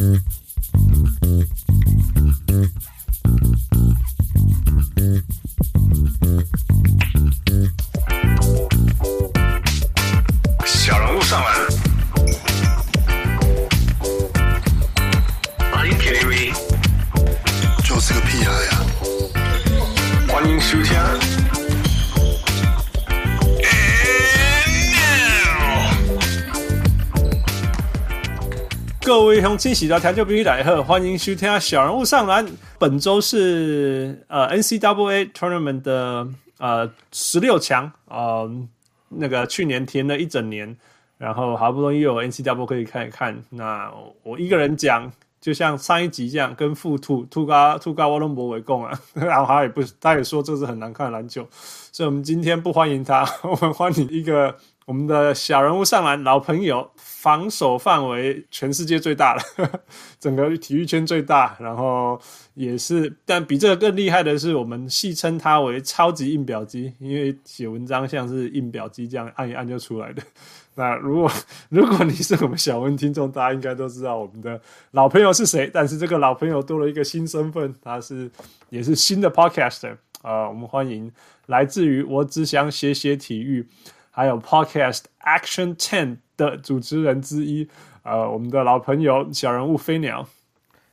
各位乡亲，喜到调酒必须来喝，欢迎收听小人物上篮。本周是呃 NCAA Tournament 的呃十六强，呃那个去年停了一整年，然后好不容易有 NCAA 可以看一看。那我一个人讲，就像上一集这样，跟副兔兔嘎兔嘎沃伦博为共啊。然后他也不，他也说这是很难看的篮球，所以我们今天不欢迎他，我们欢迎一个。我们的小人物上篮老朋友，防守范围全世界最大的，呵呵，整个体育圈最大，然后也是，但比这个更厉害的是，我们戏称他为超级印表机，因为写文章像是印表机这样按一按就出来的。那如果 如果你是我们小文听众，大家应该都知道我们的老朋友是谁，但是这个老朋友多了一个新身份，他是也是新的 podcast 啊，我们欢迎来自于我只想写写体育。还有 Podcast Action Ten 的主持人之一，呃，我们的老朋友小人物飞鸟。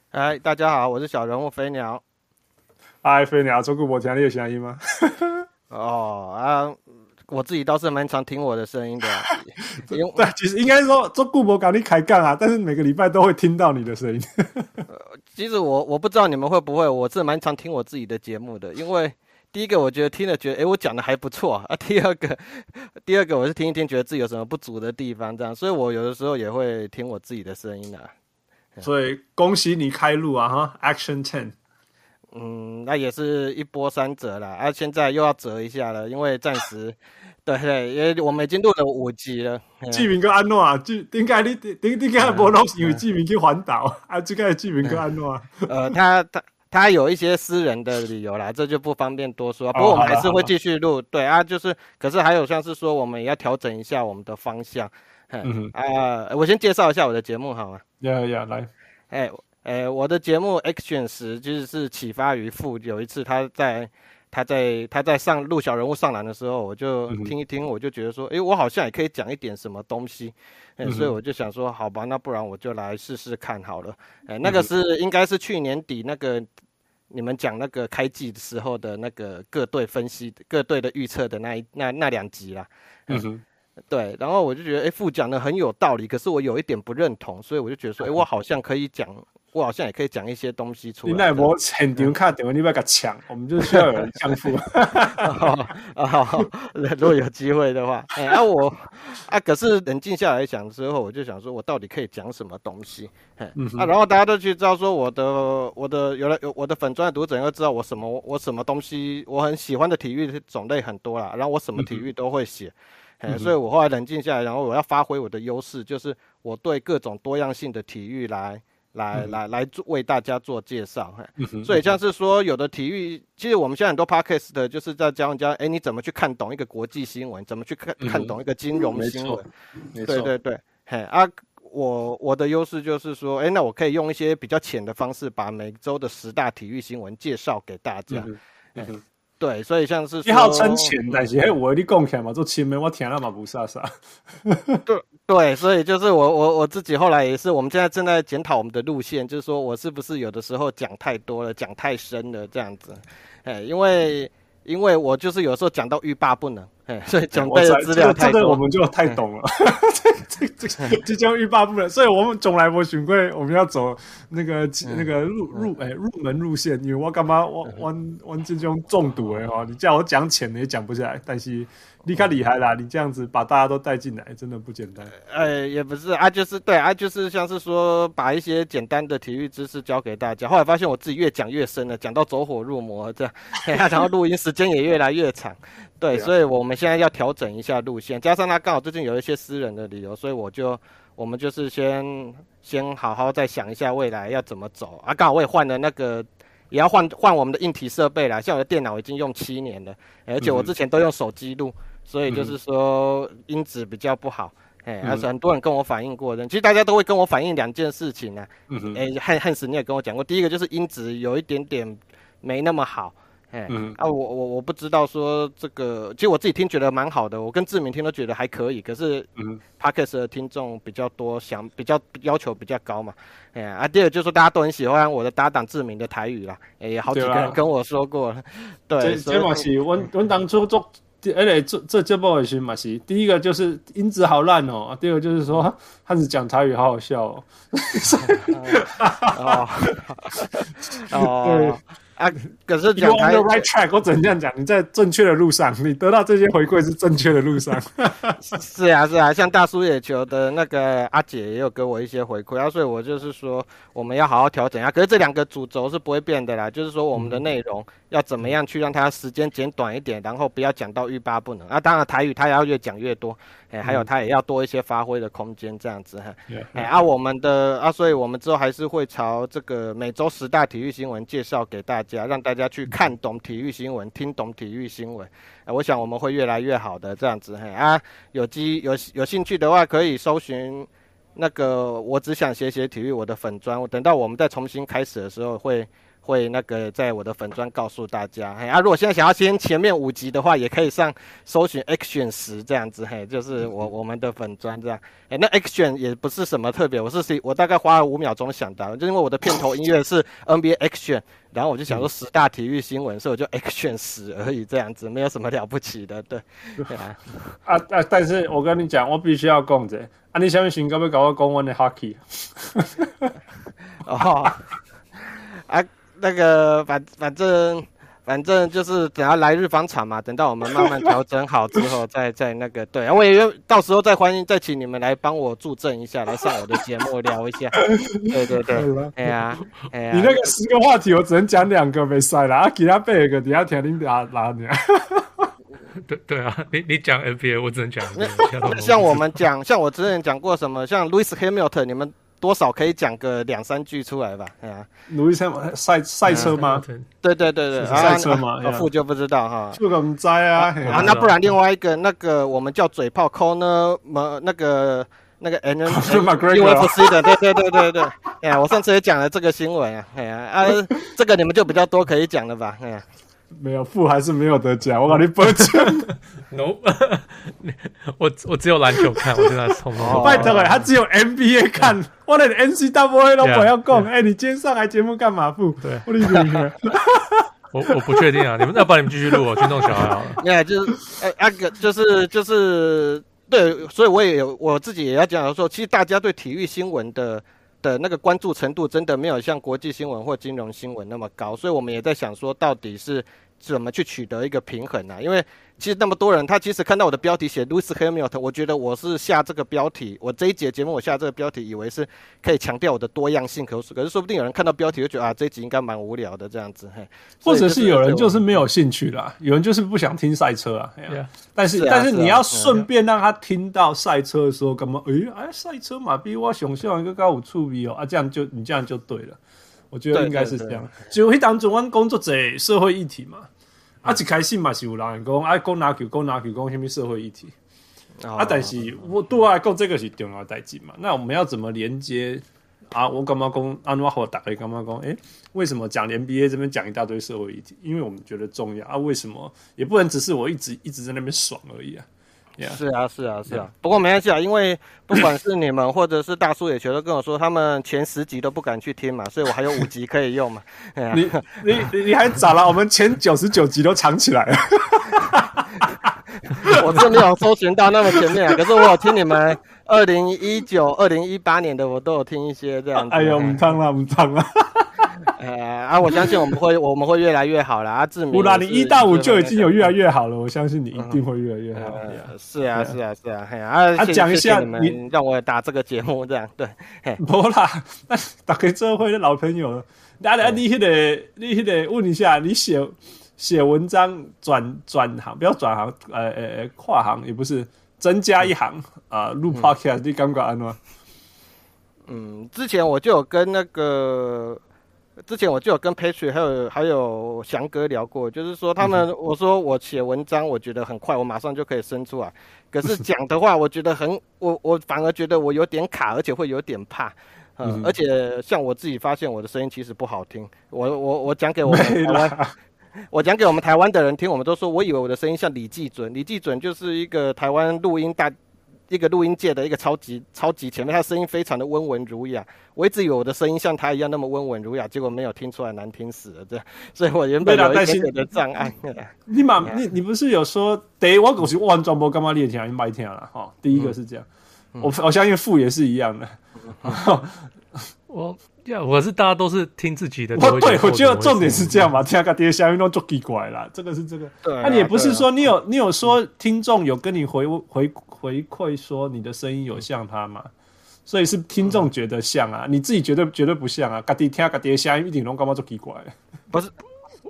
嗨，大家好，我是小人物飞鸟。嗨，飞鸟，做顾播听你有声音吗？哦啊，我自己倒是蛮常听我的声音的。对，其实应该说做顾博搞你开杠啊，但是每个礼拜都会听到你的声音。其实我我不知道你们会不会，我是蛮常听我自己的节目的，因为。第一个我觉得听了觉得，哎，我讲的还不错啊。第二个，第二个我是听一听，觉得自己有什么不足的地方，这样，所以我有的时候也会听我自己的声音啊。所以恭喜你开路啊，哈，Action Ten。嗯，那也是一波三折啦，啊，现在又要折一下了，因为暂时，对 对，因为我们已经录了五集了。志明哥安诺啊，志，点解你点点解无录？因为志明去环岛啊，这个志明哥安诺啊。呃，他他。他有一些私人的理由啦，这就不方便多说。不过我们还是会继续录，对啊，就是，可是还有像是说，我们也要调整一下我们的方向。嗯啊，我先介绍一下我的节目好吗？呀呀，来，哎哎，我的节目 Action 十就是启发于父，有一次他在他在他在上录小人物上篮的时候，我就听一听，我就觉得说，哎，我好像也可以讲一点什么东西，哎，所以我就想说，好吧，那不然我就来试试看好了。哎，那个是应该是去年底那个。你们讲那个开季的时候的那个各队分析、各队的预测的那一那那两集啦，嗯哼，对，然后我就觉得，哎，副讲的很有道理，可是我有一点不认同，所以我就觉得说，哎，我好像可以讲。我好像也可以讲一些东西出来。你那我很丢卡，等会你不要给抢，我们就需要有人相付。啊，如果有机会的话，哎、欸，啊我啊，可是冷静下来想之后，我就想说，我到底可以讲什么东西？哎、嗯，啊，然后大家都去知道说我的我的有了有我的粉专的读者应该知道我什么我什么东西我很喜欢的体育种类很多啦，然后我什么体育都会写，哎、嗯，所以我后来冷静下来，然后我要发挥我的优势，就是我对各种多样性的体育来。来来来做为大家做介绍，嗯、所以像是说有的体育，其实我们现在很多 podcast 的就是在教人家，哎，你怎么去看懂一个国际新闻，怎么去看看懂一个金融新闻？嗯、对对对，嘿啊，我我的优势就是说，哎，那我可以用一些比较浅的方式，把每周的十大体育新闻介绍给大家。嗯嗯对，所以像是一号称钱，但是我跟你讲起来嘛，做前面我听了嘛不啥啥。对对，所以就是我我我自己后来也是，我们现在正在检讨我们的路线，就是说我是不是有的时候讲太多了，讲太深了这样子，哎，因为。因为我就是有时候讲到欲罢不能，所以准备的资料太多，这个我们就太懂了。这这这即将欲罢不能，所以我们从来不循贵，我们要走那个那个入入哎入门路线。因为我干嘛我我我这种中毒哎哈，你叫我讲浅的也讲不下来，但是。你看厉害啦！你这样子把大家都带进来，真的不简单。呃，也不是啊，就是对啊，就是像是说把一些简单的体育知识教给大家。后来发现我自己越讲越深了，讲到走火入魔这样，然后录音时间也越来越长。对，对啊、所以我们现在要调整一下路线，加上他刚好最近有一些私人的理由，所以我就我们就是先先好好再想一下未来要怎么走啊。刚好我也换了那个，也要换换我们的硬体设备啦。像我的电脑已经用七年了，而且我之前都用手机录。所以就是说音质比较不好，哎，而且很多人跟我反映过的，其实大家都会跟我反映两件事情呢、啊。嗯哼，哎，汉汉斯你也跟我讲过，第一个就是音质有一点点没那么好。哎，嗯、啊，我我我不知道说这个，其实我自己听觉得蛮好的，我跟志明听都觉得还可以。可是，嗯，Podcast 的听众比较多，想比较要求比较高嘛。哎呀，啊，第二就是说大家都很喜欢我的搭档志明的台语啦。哎，也好几个人跟我说过了。对，这这嘛是我我当初做，而且这这节目的时候嘛是，第一个就是音质好烂哦，第二个就是说汉子讲台语好好笑哦。哦，哦。啊，可是讲台 right track，我只能这样讲，你在正确的路上，你得到这些回馈是正确的路上。是啊，是啊，像大叔野球的那个阿姐也有给我一些回馈啊，所以我就是说，我们要好好调整啊。可是这两个主轴是不会变的啦，就是说我们的内容要怎么样去让它时间减短一点，然后不要讲到欲罢不能啊。当然台语它也要越讲越多。哎，还有他也要多一些发挥的空间，这样子哈。哎，啊，我们的啊，所以我们之后还是会朝这个每周十大体育新闻介绍给大家，让大家去看懂体育新闻，听懂体育新闻。哎，我想我们会越来越好的，这样子哈。啊，有机有有兴趣的话，可以搜寻那个我只想写写体育我的粉砖。我等到我们再重新开始的时候会。会那个在我的粉砖告诉大家，嘿啊，如果现在想要先前面五集的话，也可以上搜寻 Action 十这样子，嘿，就是我我们的粉砖这样，哎，那 Action 也不是什么特别，我是我大概花了五秒钟想到，就因为我的片头音乐是 NBA Action，然后我就想说十大体育新闻，所以我就 Action 十而已这样子，没有什么了不起的，对，对。啊，啊啊，但是我跟你讲，我必须要讲这，啊，你下面寻可不搞个公文的 Hockey？哦，啊。那个反反正反正就是等下来日方长嘛，等到我们慢慢调整好之后再，再再那个对，我也到时候再欢迎再请你们来帮我助阵一下，来上我的节目聊一下。对对对，哎呀哎呀，你那个十个话题我只能讲两个没赛了啊，其他八个底下听你哪哪你？对对啊，你你讲 NBA 我只能讲。像我们讲，像我之前讲过什么，像 Louis Hamilton 你们。多少可以讲个两三句出来吧？哎呀，路易斯赛赛车吗？对对对对，赛车吗？副就不知道哈。这个唔知啊。啊，那不然另外一个那个我们叫嘴炮 Conor 那个那个 N N U F C 的，对对对对对。哎呀，我上次也讲了这个新闻啊。哎呀啊，这个你们就比较多可以讲了吧？哎呀。没有负还是没有得奖，我把你补奖。No，我我只有篮球看，我现在从头。拜托哎，他只有 NBA 看，我连 NCAA 都不要讲。哎，你今天上来节目干嘛负？对，我理解。我我不确定啊，你们要不然你们继续录，我去弄小孩好了。对，就是哎，那个就是就是对，所以我也有我自己也要讲说，其实大家对体育新闻的的那个关注程度真的没有像国际新闻或金融新闻那么高，所以我们也在想说，到底是怎么去取得一个平衡呢？因为其实那么多人，他其实看到我的标题写 Lewis Hamilton，我觉得我是下这个标题，我这一节节目我下这个标题，以为是可以强调我的多样性，可是可是说不定有人看到标题就觉得啊，这一集应该蛮无聊的这样子，嘿，或者是有人就是没有兴趣啦，有人就是不想听赛车啊，但是但是你要顺便让他听到赛车的时候干嘛？诶，哎，赛车嘛比我想象一个高五处比哦，啊，这样就你这样就对了，我觉得应该是这样，就会当中湾工作者社会议题嘛。啊，一开始嘛是有人讲，啊，讲篮球，讲篮球，讲什么社会议题。啊，但是我对我来讲，这个是重要代志嘛。那我们要怎么连接啊？我干嘛讲？安怎好打？干嘛讲？诶，为什么讲 NBA 这边讲一大堆社会议题？因为我们觉得重要啊。为什么也不能只是我一直一直在那边爽而已啊？Yeah. 是啊，是啊，是啊。不过没关系啊，因为不管是你们或者是大叔野球都跟我说，他们前十集都不敢去听嘛，所以我还有五集可以用嘛。你你你还早了，我们前九十九集都藏起来了。我真没有搜寻到那么前面啊，可是我有听你们二零一九、二零一八年的，我都有听一些这样子。哎呦，唔唱了，唔唱了。呃 啊，我相信我们会我们会越来越好了啊！志明，你一到五就已经有越来越好了，我相信你一定会越来越好。是啊，是啊，是啊，嘿啊！啊，讲一下你们让我打这个节目这样对。不啦，大家做伙的老朋友，来来，你那个你那个问一下，你写写文章转转行，不要转行，呃呃跨行也不是，增加一行啊，录 Podcast 你感觉安怎？嗯，之前我就有跟那个。之前我就有跟 Patrick 还有还有翔哥聊过，就是说他们，我说我写文章，我觉得很快，我马上就可以生出来。可是讲的话，我觉得很，我我反而觉得我有点卡，而且会有点怕。嗯，而且像我自己发现，我的声音其实不好听。我我我讲给我们台湾，我讲给我们台湾的人听，我们都说，我以为我的声音像李济准，李济准就是一个台湾录音大。一个录音界的一个超级超级前辈，他声音非常的温文儒雅。我一直以为我的声音像他一样那么温文儒雅，结果没有听出来，难听死了。这样，所以我原本有一点点的障碍。你嘛，你你不是有说，第一我狗是完全不干嘛练听，你白听了哈。第一个是这样，嗯、我我相信富也是一样的。嗯、我呀，我是大家都是听自己的。我对我觉得重点是这样嘛，听个爹声音都做奇怪啦。这个是这个。那、啊啊、你也不是说你有你有说听众有跟你回回。回馈说你的声音有像他吗？所以是听众觉得像啊，你自己绝对绝对不像啊。嘎滴听嘎滴声音一点都干嘛做奇怪？不是，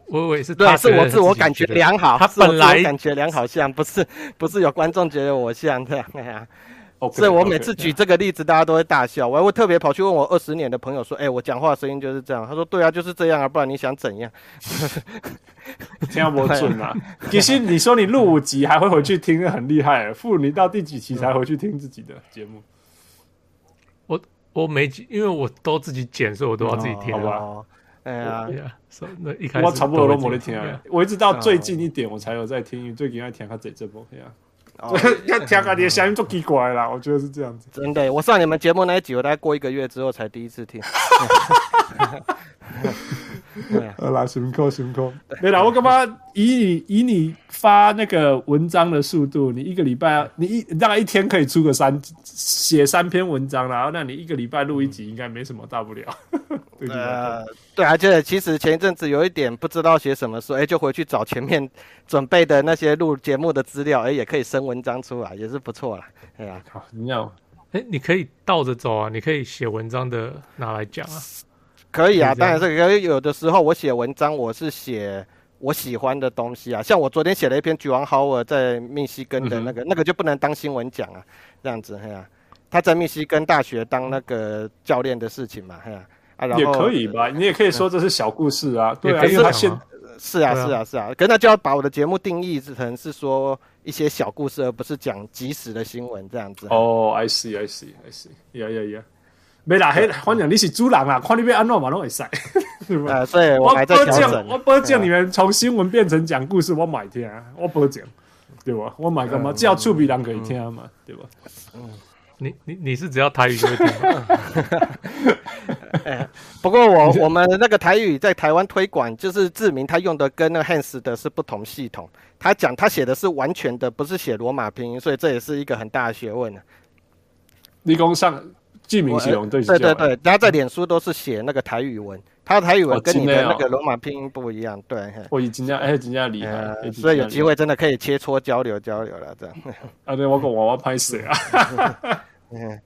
我我也是对，是我自我感觉良好，他本来感觉良好像，不是不是有观众觉得我像这样呀。所以我每次举这个例子，大家都会大笑。我还会特别跑去问我二十年的朋友说：“哎，我讲话声音就是这样。”他说：“对啊，就是这样啊，不然你想怎样？” 听不准啊！其实你说你录五集还会回去听，很厉害。傅，你到第几期才回去听自己的节目？我我没，因为我都自己剪，所以我都要自己听，好吧？哎呀，那一开始我差不多都没得听啊。我一直到最近一点我才有在听，最近在听他这这部片啊。要 听啊！你的声音足奇怪啦，我觉得是这样子。真的，我上你们节目那一集，我大概过一个月之后才第一次听。好啦，辛苦辛苦。没啦，我干嘛以你以你发那个文章的速度，你一个礼拜你一大概一天可以出个三写三篇文章啦，那你一个礼拜录一集应该没什么大不了。对呃，对，而且其实前一阵子有一点不知道写什么，所以就回去找前面准备的那些录节目的资料，哎，也可以生文章出来，也是不错啦。哎呀，好，你要，哎，你可以倒着走啊，你可以写文章的拿来讲啊。可以啊，当然是可以。有的时候我写文章，我是写我喜欢的东西啊。像我昨天写了一篇橘王豪尔在密西根的那个，嗯、那个就不能当新闻讲啊，这样子，嘿呀、啊，他在密西根大学当那个教练的事情嘛，嘿呀、啊，啊，然后也可以吧，你也可以说这是小故事啊，对啊，可是他现是啊，是啊，是啊，可是那就要把我的节目定义成是说一些小故事，而不是讲即时的新闻这样子。哦、oh,，I see，I see，I see，yeah yeah yeah。没啦，嘿，反正你是主人啊，看你要安怎嘛拢会使，对吧？所以我还在调整。我保证你们从新闻变成讲故事，我买听，我保证，对吧？我买干嘛？只要厝边人可以听嘛，对吧？嗯，你你你是只要台语就会听。不过我我们那个台语在台湾推广，就是志明他用的跟那个 Hans 的是不同系统，他讲他写的是完全的，不是写罗马拼音，所以这也是一个很大的学问呢。理工上。记名系统对对对对，然后在脸书都是写那个台语文，他的台语文跟你的那个罗马拼音不一样，对。我已经这样，哎，真的厉害，所以有机会真的可以切磋交流交流了，这样。啊，对，我跟娃娃拍摄啊。嗯，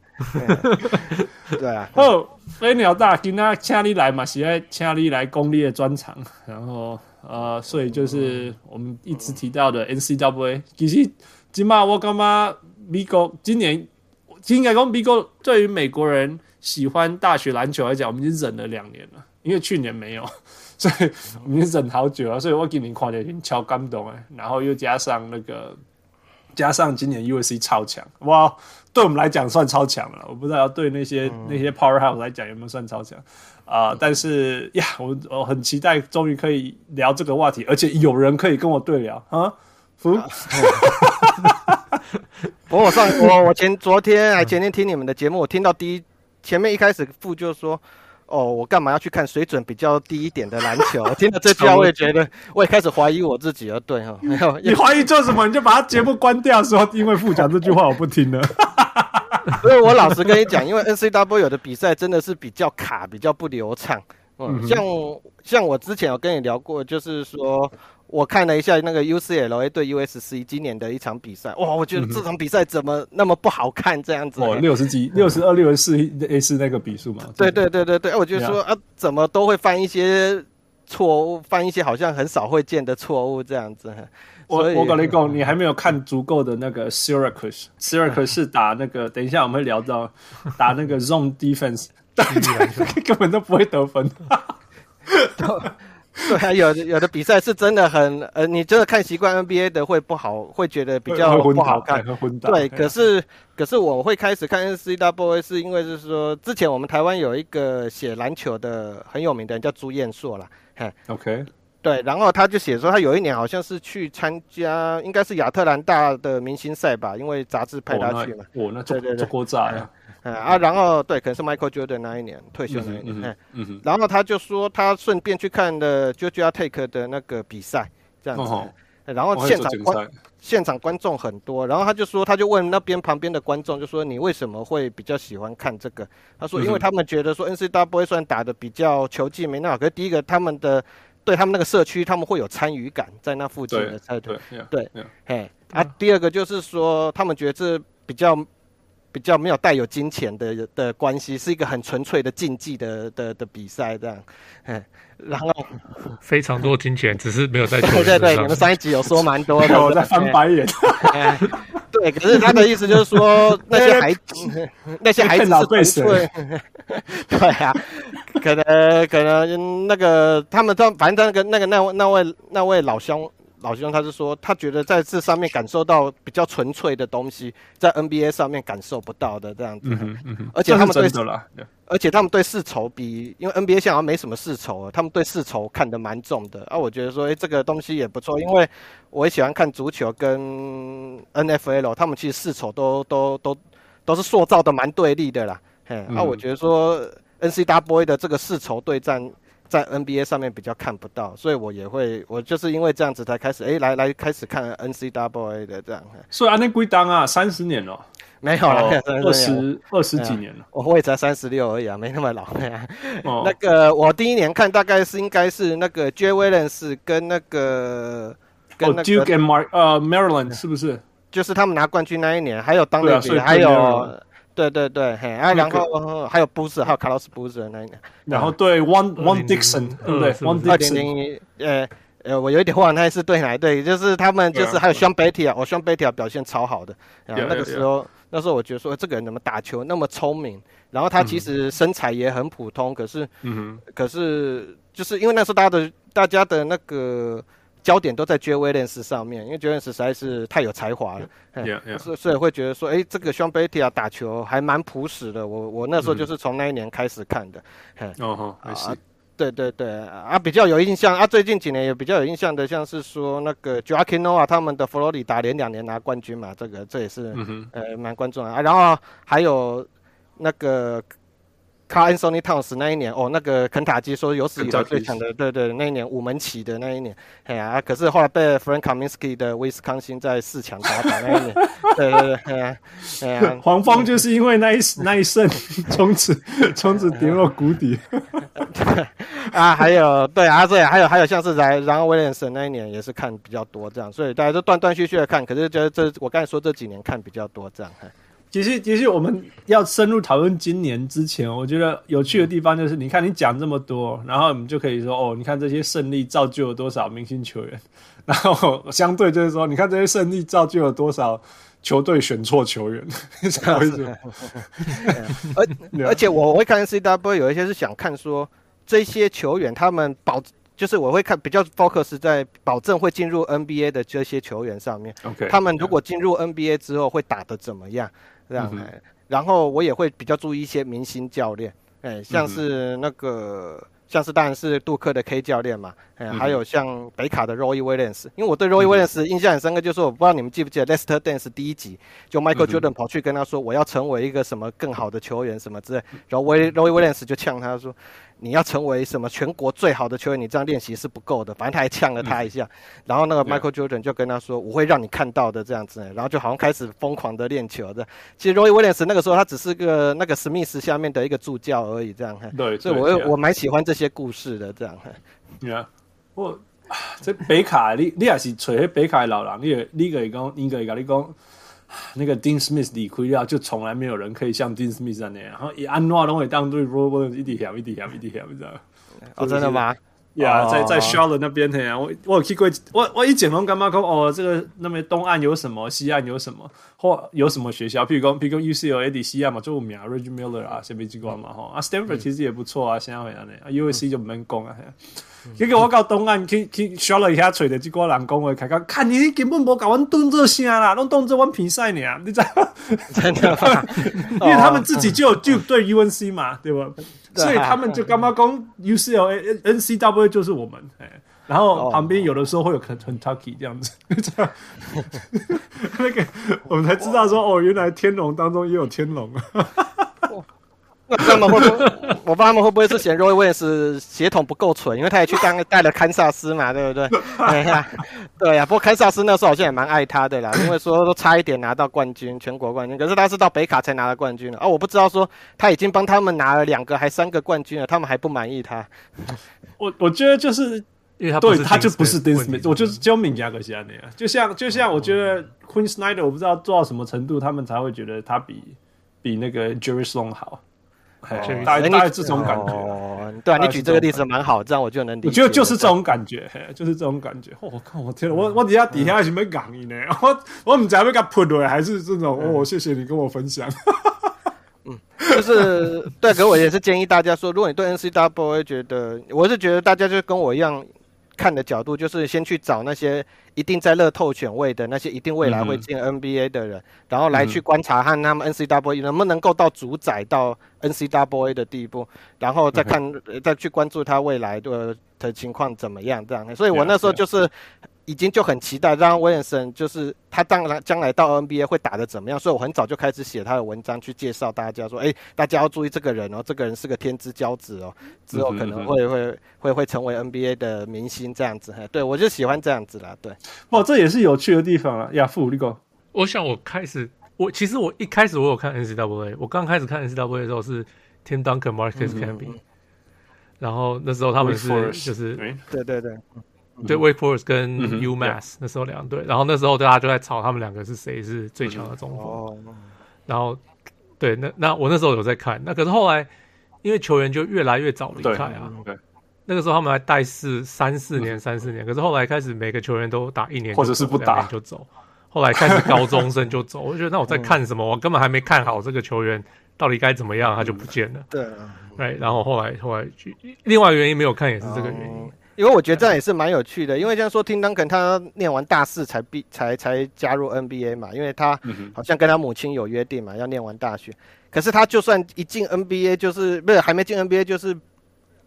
对啊。哦，飞鸟大，今天请你来嘛，是爱请你来攻略专场，然后呃，所以就是我们一直提到的 NCWA，其实今嘛我感觉美国今年。应该讲，美国对于美国人喜欢大学篮球来讲，我们已经忍了两年了，因为去年没有，所以我们已经忍好久了。所以我今年看的已经超感动哎，然后又加上那个，加上今年 USC 超强，哇，对我们来讲算超强了。我不知道对那些那些 Powerhouse 来讲有没有算超强啊、呃？但是呀，我我很期待，终于可以聊这个话题，而且有人可以跟我对聊啊，服。不过我上我我前昨天还前天听你们的节目，我听到第一前面一开始副就说，哦，我干嘛要去看水准比较低一点的篮球？我听到这句话，我也觉得我也开始怀疑我自己了。对哈，没有 你怀疑做什么？你就把他节目关掉，说因为副讲这句话我不听了。所以我老实跟你讲，因为 NCAA 有的比赛真的是比较卡，比较不流畅。嗯，像像我之前有跟你聊过，就是说。我看了一下那个 UCLA 对 USC 今年的一场比赛，哇，我觉得这场比赛怎么那么不好看这样子？哦，六十几，六十二、六十四 A 是那个比数嘛？对对对对对，我就说啊，怎么都会犯一些错误，犯一些好像很少会见的错误这样子。我我跟你讲，你还没有看足够的那个 Syracuse，Syracuse 是打那个，等一下我们会聊到 打那个 Zone Defense，根本都不会得分。对啊，有的有的比赛是真的很呃，你真的看习惯 NBA 的会不好，会觉得比较不好看。对，可是可是我会开始看 NCAA 是因为就是说，之前我们台湾有一个写篮球的很有名的人叫朱彦硕啦。嘿，OK，对，然后他就写说他有一年好像是去参加，应该是亚特兰大的明星赛吧，因为杂志派他去嘛。哦，那对对对，国炸呀。嗯啊，然后对，可能是 Michael Jordan 那一年退休那一年，嗯嗯嗯，然后他就说他顺便去看了 Georgia Tech 的那个比赛，这样子，哦、然后现场观现场观众很多，然后他就说他就问那边旁边的观众，就说你为什么会比较喜欢看这个？他说因为他们觉得说 N C W A 虽然打的比较球技没那么好，可是第一个他们的对他们那个社区他们会有参与感在那附近的赛队，对，哎，啊，第二个就是说他们觉得这比较。比较没有带有金钱的的关系，是一个很纯粹的竞技的的的比赛这样，嗯，然后非常多金钱，只是没有在 对对对，你们上一集有说蛮多的，我在翻白眼。对，可是他的意思就是说那些孩子，那些孩子是纯粹，对啊，可能可能那个他们都反正那个那个那位那位那位老兄。老兄，他是说，他觉得在这上面感受到比较纯粹的东西，在 NBA 上面感受不到的这样子。嗯嗯，而且他们对，而且他们对世仇比，因为 NBA 现在好像没什么世仇，他们对世仇看得蛮重的。啊，我觉得说，哎，这个东西也不错，因为我也喜欢看足球跟 NFL，他们其实世仇都都都都是塑造的蛮对立的啦。嘿，那我觉得说 NCAA 的这个世仇对战。在 NBA 上面比较看不到，所以我也会，我就是因为这样子才开始，哎、欸，来来开始看 NCAA 的这样。所以啊，那归档啊，三十年了，没有了，二十二十几年了。我我也才三十六而已啊，没那么老。哦、那个我第一年看大概是应该是那个 Jay Williams 跟那个跟那个、oh, Duke and Mar 呃 Maryland 是不是？就是他们拿冠军那一年，还有当年还有。对对对，嘿，啊，然后还有布斯，还有卡洛斯布斯的那一年，然后对，One One Dixon，对不对？One Dixon，二点零，呃呃，我有一点忘了，那是对哪一队？就是他们，就是还有双贝蒂啊，我双贝蒂啊表现超好的，然后那个时候，那时候我觉得说这个人怎么打球那么聪明，然后他其实身材也很普通，可是，嗯哼，可是就是因为那时候大家的大家的那个。焦点都在 Williams 上面，因为 Williams 实在是太有才华了，所以 Yeah, yeah. 所以会觉得说，哎，这个 Sean Battier 打球还蛮朴实的。我我那时候就是从那一年开始看的。哦吼，还是对对对啊，比较有印象啊。最近几年也比较有印象的，像是说那个 Joakim Noah 他们的佛罗里达连两年拿冠军嘛，这个这也是、呃蛮关注的啊。然后还有那个。Karl-Anthony Towns 那一年哦，那个肯塔基说有史以来最强的，对对，那一年五门旗的那一年，哎呀，可是后来被 Frank Kaminsky 的威斯康星在四强打倒那一年，对 对对，哎呀，哎呀，黄蜂就是因为那一那一胜，从此从此跌落谷底。啊，还有对啊，对，还有还有像是在然后威廉森那一年也是看比较多这样，所以大家都断断续续的看，可是觉得这我刚才说这几年看比较多这样。其实，其实我们要深入讨论今年之前，我觉得有趣的地方就是，你看你讲这么多，然后我们就可以说，哦，你看这些胜利造就了多少明星球员，然后相对就是说，你看这些胜利造就了多少球队选错球员，这样子。而而且我会看 NCAA 有一些是想看说这些球员他们保，就是我会看比较 focus 在保证会进入 NBA 的这些球员上面。OK，他们如果进入 NBA 之后会打得怎么样？这样，哎，然后我也会比较注意一些明星教练，哎，像是那个，像是当然是杜克的 K 教练嘛，哎，还有像北卡的 Roy Williams，因为我对 Roy Williams 印象很深刻，就是我不知道你们记不记得《Lester Dance》第一集，就 Michael Jordan 跑去跟他说我要成为一个什么更好的球员什么之类，然后 Roy Roy Williams 就呛他说。你要成为什么全国最好的球员？你这样练习是不够的。反正他还呛了他一下，嗯、然后那个 Michael Jordan 就跟他说：“我会让你看到的。”这样子，然后就好像开始疯狂的练球的。其实 Roy Williams 那个时候他只是个那个史密斯下面的一个助教而已，这样。对，所以我我蛮喜欢这些故事的，这样。对啊，我 这北卡，你你也是找迄北卡的老人，你个你个讲，你个讲你讲。那个 Dean Smith 离开了，就从来没有人可以像 Dean Smith 那样，然后以安诺都会当对 Williams 一直响，一一直响，你知道吗？哦，真的吗？呀，在在 Charlotte 那边嘿，我我有去过，我我一剪龙干嘛讲哦，这个那边东岸有什么，西岸有什么，或有什么学校，譬如讲，譬如讲 UCLA 的西啊嘛，就有名 Reggie Miller 啊，什么机关嘛哈，啊 Stanford 其实也不错啊，现在会安尼啊 USC 就唔免讲啊，结果我到东岸去去 Charlotte 一下吹的这个人讲话，开讲，看你根本无搞阮当做啥啦，拢当做阮比赛呢，你知道？真的？因为他们自己就有就对 UNC 嘛，对吧？所以他们就干嘛讲 UCLA NCAA 就是我们，然后旁边有的时候会有 Kentucky 这样子，这样那个我们才知道说哦，原来天龙当中也有天龙啊。那他们会不会？我爸他们会不会是嫌 Roy Williams 血统不够纯？因为他也去当带了堪萨斯嘛，对不对？对呀，对呀。不过堪萨斯那时候好像也蛮爱他的啦，因为说都差一点拿到冠军，全国冠军。可是他是到北卡才拿了冠军了啊！我不知道说他已经帮他们拿了两个还三个冠军了，他们还不满意他。我我觉得就是因为他对他就不是 Dean Smith，我就是焦敏加格西安那样。就像就像我觉得 Queen Snyder，我不知道做到什么程度，他们才会觉得他比比那个 Jerry Sloan 好。大概大概这种感觉，哦、对啊，你举这个例子蛮好，这样我就能理解。我觉得就是这种感觉，嘿，就是这种感觉。我、哦、靠，我天，我我底下底下还是没讲你呢，我我唔知道要给他喷的，还是这种。哦，谢谢你跟我分享。嗯，就是对，可我也是建议大家说，如果你对 N C W A 觉得，我是觉得大家就跟我一样。看的角度就是先去找那些一定在乐透选位的那些一定未来会进 NBA 的人，嗯、然后来去观察和他们 NCWA 能不能够到主宰到 NCWA 的地步，然后再 看、嗯、再去关注他未来的的情况怎么样这样。所以我那时候就是。已经就很期待让威廉森，就是他当然将来到 NBA 会打的怎么样，所以我很早就开始写他的文章去介绍大家说，哎，大家要注意这个人哦，这个人是个天之骄子哦，之后可能会会会会成为 NBA 的明星这样子。对，我就喜欢这样子啦。对，哇，这也是有趣的地方啊。亚父，你讲，我想我开始，我其实我一开始我有看 NCAA，我刚开始看 NCAA 的时候是 Tim Duncan、Marcus Camby，然后那时候他们是就是对对对。对，Wake Forest 跟 UMass、嗯、那时候两队，然后那时候大家就在吵他们两个是谁是最强的中锋。嗯、然后，对，那那我那时候有在看，那可是后来因为球员就越来越早离开啊。那个时候他们还带四三四年三四年，可是后来开始每个球员都打一年或者是不打就走，后来开始高中生就走。我觉得那我在看什么？我根本还没看好这个球员到底该怎么样，他就不见了。对，对，然后后来后来另外原因没有看也是这个原因。因为我觉得这样也是蛮有趣的，因为像说听 Duncan 他念完大四才毕才才加入 NBA 嘛，因为他好像跟他母亲有约定嘛，要念完大学。可是他就算一进 NBA，就是不是还没进 NBA，就是。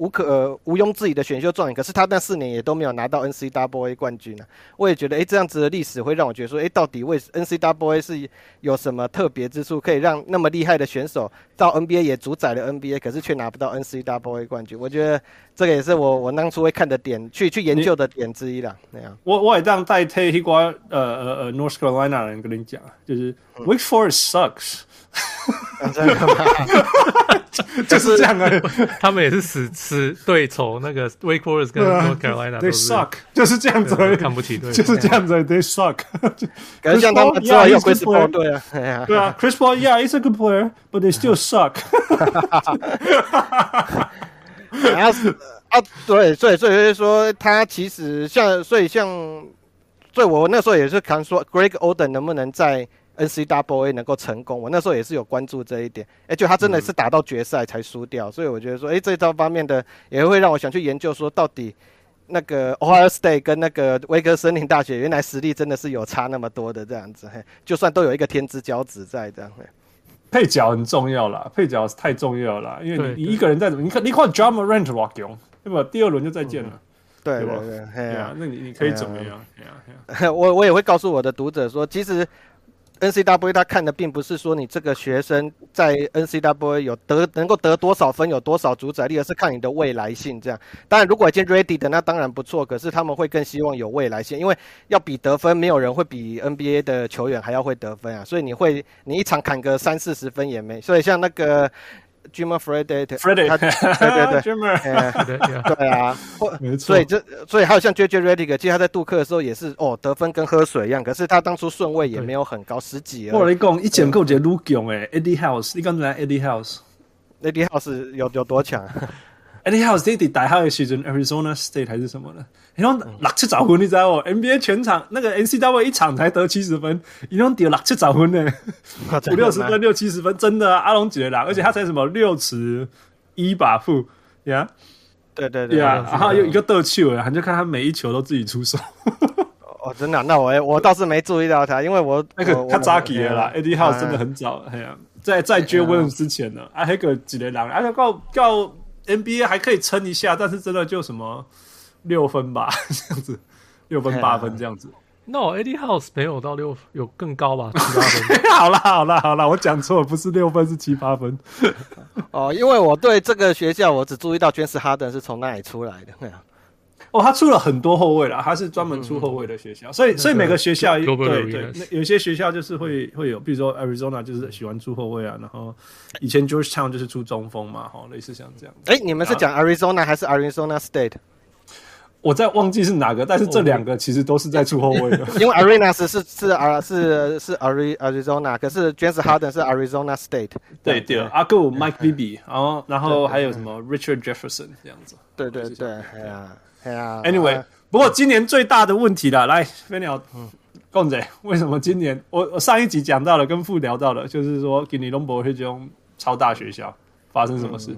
无可、呃、毋庸置疑的选秀状元，可是他那四年也都没有拿到 NCAA 冠军呢、啊。我也觉得，哎，这样子的历史会让我觉得说，哎，到底为 NCAA 是有什么特别之处，可以让那么厉害的选手到 NBA 也主宰了 NBA，可是却拿不到 NCAA 冠军？我觉得这个也是我我当初会看的点，去去研究的点之一啦。那样，我我也这样代替一瓜呃呃呃 North Carolina 人跟你讲，就是 Wake Forest sucks。真的吗？就是这样啊，他们也是死死对头，那个 Wake Forest 跟 North Carolina 都 suck，就是这样子，看不起对，就是这样子，They suck。可是像他们知道有 Chris Paul，对啊，对啊，Chris Paul，Yeah，he's a good player，but they still suck。然后啊，对，所以所以说，他其实像，所以像，所以我那时候也是看说，Greg Oden 能不能在。NCAA 能够成功，我那时候也是有关注这一点。哎，就他真的是打到决赛才输掉，嗯、所以我觉得说，哎，这一方面的也会让我想去研究，说到底那个 Ohio State 跟那个威克森林大学，原来实力真的是有差那么多的这样子。嘿，就算都有一个天之骄子在这样。配角很重要啦，配角太重要了，因为你你一个人在怎么，你看你看 Morant 哇哟，对吧？第二轮就再见了。嗯、对对对，对啊，那你你可以怎么样？啊、我我也会告诉我的读者说，其实。N C W，他看的并不是说你这个学生在 N C W 有得能够得多少分，有多少主宰力，而是看你的未来性。这样，当然如果已经 ready 的那当然不错，可是他们会更希望有未来性，因为要比得分，没有人会比 NBA 的球员还要会得分啊。所以你会你一场砍个三四十分也没。所以像那个。Jimmer Fredette，他 对对对，Jimmer，对啊，没错，所以这所以还有像 JJ Redick，其实他在杜克的时候也是哦，得分跟喝水一样，可是他当初顺位也没有很高，十几。我跟你讲，一整个节录用诶，Eddie House，你刚才 Eddie House，Eddie House 有有多强？Eddie House 弟弟带他的时阵，Arizona State 还是什么的？你讲六七十分，你知道不？NBA 全场那个 NCAA 一场才得七十分，你讲丢六七十分呢？五六十分、六七十分，真的啊！阿龙杰啦，而且他才什么六尺一把负呀？对对对呀，然后有一个逗趣味，你就看他每一球都自己出手。哦，真的？那我我倒是没注意到他，因为我那个他早起了啦，Eddie House 真的很早，哎呀，在在 Jalen Williams 之前呢，啊，还有几个人，啊，告告 NBA 还可以撑一下，但是真的就什么六分吧，这样子，六分八分这样子。No，Eddie House 没有到六，有更高吧？七八分。好啦好啦好啦，我讲错了，不是六分，是七八分。哦，因为我对这个学校，我只注意到 James Harden 是从那里出来的。哦，他出了很多后卫啦，他是专门出后卫的学校，所以所以每个学校对对，那有些学校就是会会有，比如说 Arizona 就是喜欢出后卫啊，然后以前 Georgetown 就是出中锋嘛，哈，类似像这样。哎，你们是讲 Arizona 还是 Arizona State？我在忘记是哪个，但是这两个其实都是在出后卫的。因为 Arenas 是是啊是是 Arizona，可是 James Harden 是 Arizona State。对对，阿哥 Mike Bibby，然后然后还有什么 Richard Jefferson 这样子。对对对，哎呀。Anyway，不过今年最大的问题了，来飞鸟，嗯，共仔，为什么今年？我我上一集讲到了，跟父聊到了，就是说给你龙博这种超大学校发生什么事？嗯，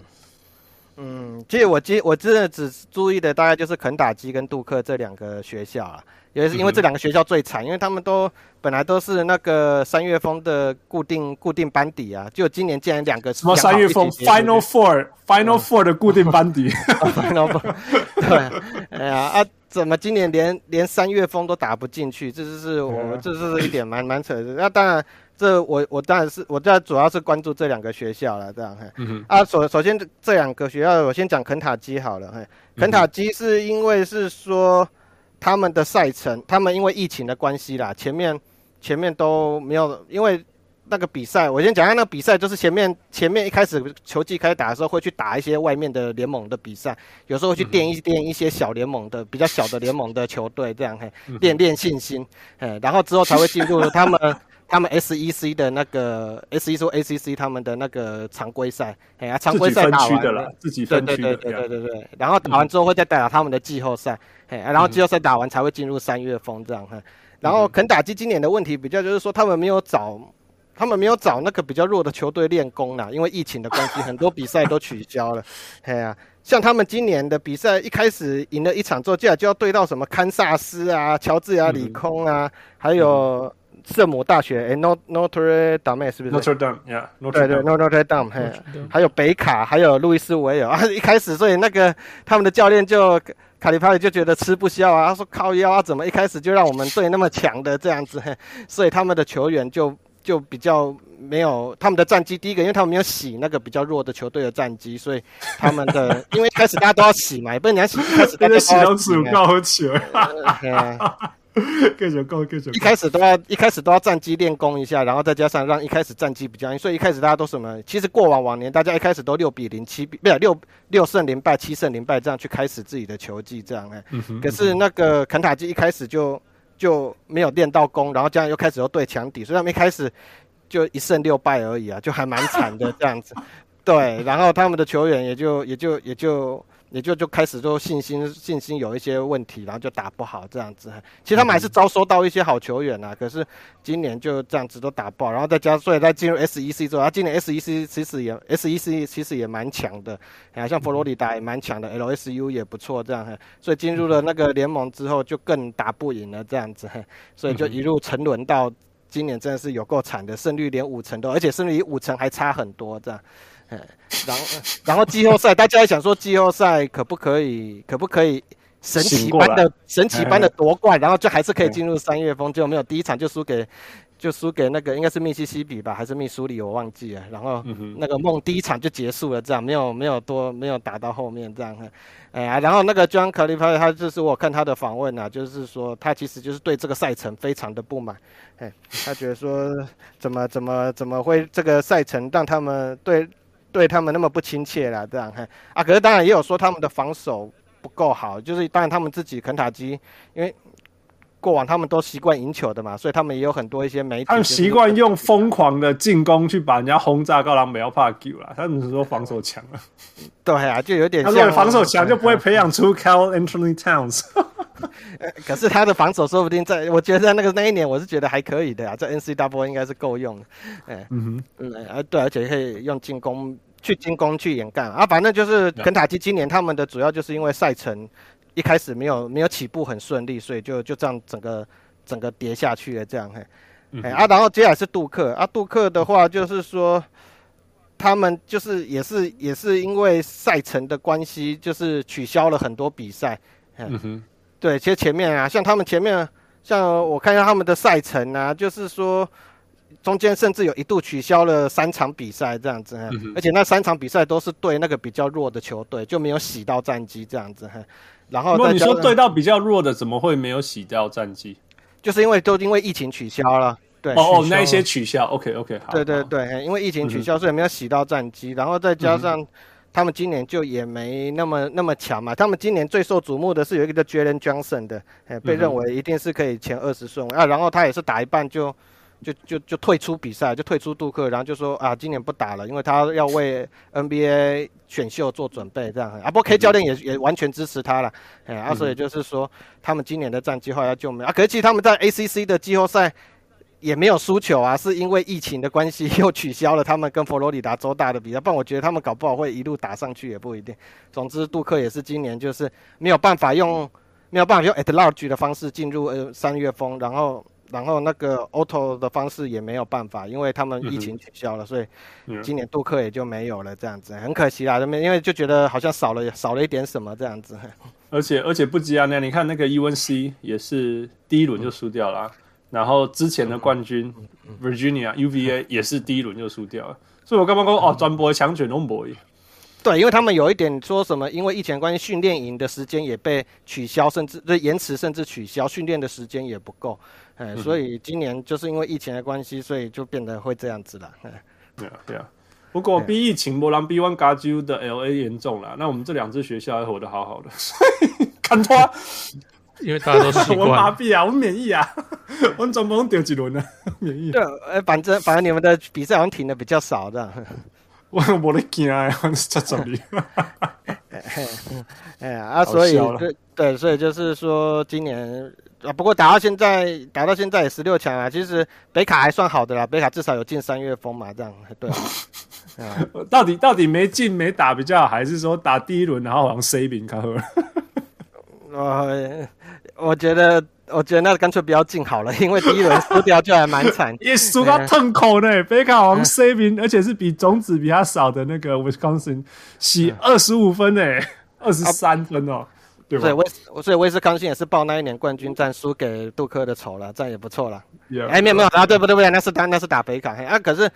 嗯，其实我今我真的只注意的大概就是肯塔基跟杜克这两个学校啊。也是因为这两个学校最惨，因为他们都本来都是那个三月风的固定固定班底啊，就今年竟然两个什么三月风 Final Four Final Four 的固定班底，Final Four 对，哎呀啊，怎么今年连连三月风都打不进去？这就是我这是一点蛮蛮扯的。那当然，这我我当然是我这主要是关注这两个学校了，这样嘿。啊，首首先这两个学校，我先讲肯塔基好了，嘿，肯塔基是因为是说。他们的赛程，他们因为疫情的关系啦，前面前面都没有，因为那个比赛，我先讲一下那个比赛，就是前面前面一开始球季开打的时候，会去打一些外面的联盟的比赛，有时候会去垫一垫一些小联盟的比较小的联盟的球队，这样嘿，练练信心，嘿，然后之后才会进入他们。他们 SEC 的那个 SEC 说 ACC 他们的那个常规赛，哎呀，常规赛打完了，自己分区的，对对对对对对。然后打完之后会再打他们的季后赛，哎，然后季后赛打完才会进入三月风这样哈。然后肯塔基今年的问题比较就是说他们没有找，他们没有找那个比较弱的球队练功啦，因为疫情的关系，很多比赛都取消了。哎呀，像他们今年的比赛一开始赢了一场之后，接下来就要对到什么堪萨斯啊、乔治亚理工啊，还有。圣母大学，哎，Not Notre Dame 是不是？Notre Dame，yeah，对对，Notre Dame，嘿，还有北卡，还有路易斯维尔啊。一开始，所以那个他们的教练就卡里帕里就觉得吃不消啊，他说靠腰啊，怎么一开始就让我们队那么强的这样子？所以他们的球员就就比较没有他们的战绩。第一个，因为他们没有洗那个比较弱的球队的战绩，所以他们的 因为一开始大家都要洗嘛，也不能讲洗，一开始大家洗都洗不够球。各种各种，一开始都要一开始都要战绩练功一下，然后再加上让一开始战绩比较硬，所以一开始大家都什么？其实过往往年大家一开始都六比零七比不是六六胜零败七胜零败这样去开始自己的球技这样哎。可是那个肯塔基一开始就就没有练到功，然后这样又开始又对强敌，所以他们一开始就一胜六败而已啊，就还蛮惨的这样子。对，然后他们的球员也就也就也就。也就就就开始就信心信心有一些问题，然后就打不好这样子。其实他们还是招收到一些好球员啊，可是今年就这样子都打不好。然后再加上所以在进入 SEC 之后，他今年 SEC 其实也 SEC 其实也蛮强的，啊，像佛罗里达也蛮强的，LSU 也不错这样。所以进入了那个联盟之后，就更打不赢了这样子。所以就一路沉沦到今年，真的是有够惨的，胜率连五成都，而且胜率比五成还差很多这样。嗯，然后，然后季后赛，大家还想说季后赛可不可以，可不可以神奇般的神奇般的夺冠，然后就还是可以进入三月风，就没有第一场就输给，就输给那个应该是密西西比吧，还是密苏里，我忘记了。然后那个梦第一场就结束了，这样没有没有多没有打到后面这样。哎呀，然后那个 John Calipari 他就是我看他的访问啊，就是说他其实就是对这个赛程非常的不满，哎，他觉得说怎么怎么怎么会这个赛程让他们对。对他们那么不亲切啦，这样哈啊，可是当然也有说他们的防守不够好，就是当然他们自己肯塔基，因为过往他们都习惯赢球的嘛，所以他们也有很多一些媒体，他们习惯用疯狂的进攻去把人家轰炸，高狼不要怕球啦。他们是说防守强啊，对啊，就有点像。他说防守强就不会培养出 Karl-Anthony Towns。可是他的防守说不定在，我觉得在那个那一年我是觉得还可以的啊，在 NCAA 应该是够用的。哎，嗯哼，嗯，啊对，而且可以用进攻去进攻去掩盖啊，反正就是肯塔基今年他们的主要就是因为赛程一开始没有没有起步很顺利，所以就就这样整个整个跌下去了这样嘿，哎、嗯哼。欸、啊，然后接下来是杜克。啊，杜克的话就是说他们就是也是也是因为赛程的关系，就是取消了很多比赛，嗯哼。对，其实前面啊，像他们前面，像我看一下他们的赛程啊，就是说中间甚至有一度取消了三场比赛这样子，嗯、而且那三场比赛都是对那个比较弱的球队，就没有洗到战绩这样子。然后，你说对到比较弱的，怎么会没有洗掉战绩？就是因为都因为疫情取消了。对，哦哦，那一些取消，OK OK，好。对对对，因为疫情取消，所以没有洗到战绩，嗯、然后再加上。嗯他们今年就也没那么那么强嘛。他们今年最受瞩目的是有一个叫 Jalen Johnson 的，哎，被认为一定是可以前二十顺位啊。然后他也是打一半就就就就退出比赛，就退出杜克，然后就说啊，今年不打了，因为他要为 NBA 选秀做准备这样。啊，不过 K 教练也也完全支持他了，哎，啊，所以就是说他们今年的战绩后来就没有啊。可是其实他们在 ACC 的季后赛。也没有输球啊，是因为疫情的关系 又取消了他们跟佛罗里达州大的比赛。不然我觉得他们搞不好会一路打上去也不一定。总之，杜克也是今年就是没有办法用没有办法用 at large 的方式进入呃三月风，然后然后那个 auto 的方式也没有办法，因为他们疫情取消了，所以今年杜克也就没有了这样子，很可惜啦。因为就觉得好像少了少了一点什么这样子。而且而且不急啊，那你看那个 UNC 也是第一轮就输掉了啊。然后之前的冠军 Virginia UVA 也是第一轮就输掉了，所以我刚刚说哦，转播强卷龙博。对，因为他们有一点说什么，因为疫情关系，训练营的时间也被取消，甚至延迟，甚至取消训练的时间也不够，哎，所以今年就是因为疫情的关系，所以就变得会这样子了。对啊，对啊。不过比疫情波浪比湾加州的 LA 严重了，那我们这两支学校还活得好好的，所以看他。因为大家都习惯，我麻痹啊，我免疫啊，我们总共丢几轮呢？免疫。对，呃，反正反正你们的比赛好像停的比较少，这样。我我的天啊，我是在这里。哎呀啊，所以对对，所以就是说今年啊，不过打到现在，打到现在也十六强啊。其实北卡还算好的啦，北卡至少有进三月风嘛，这样对。啊到底到底没进没打比较好，还是说打第一轮然后好像 C 饼卡喝？呃，我觉得，我觉得那干脆不要进好了，因为第一轮输掉就还蛮惨，也输到痛口呢。北卡王 C 名，而且是比种子比他少的那个 Wisconsin 洗二十五分呢，二十三分哦，对吧？所以威，所以威斯康星也是报那一年冠军战输给杜克的仇了，这样也不错了。哎，没有没有啊，对不对不对，那是打那是打北卡，啊，可是。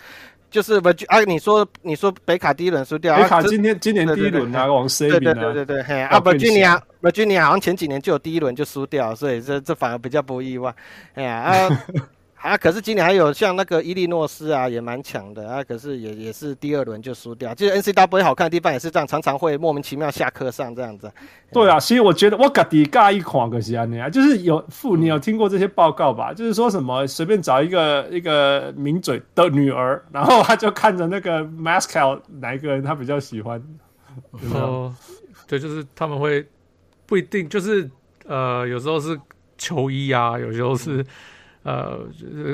就是不啊？你说你说北卡第一轮输掉，北卡今天今年第一轮拿往 C 名啊？对对对对对，啊，Virginia Virginia 好像前几年就有第一轮就输掉，所以这这反而比较不意外。哎呀啊。啊，可是今年还有像那个伊利诺斯啊，也蛮强的啊。可是也也是第二轮就输掉。其实 NCAA 好看的地方也是这样，常常会莫名其妙下课上这样子。对啊，所以我觉得我自己尬一款可惜啊，你啊，就是有父，你有听过这些报告吧？就是说什么随便找一个一个名嘴的女儿，然后他就看着那个 Mascal 哪一个人他比较喜欢。哦，对，就是他们会不一定，就是呃，有时候是球衣啊，有时候是。呃，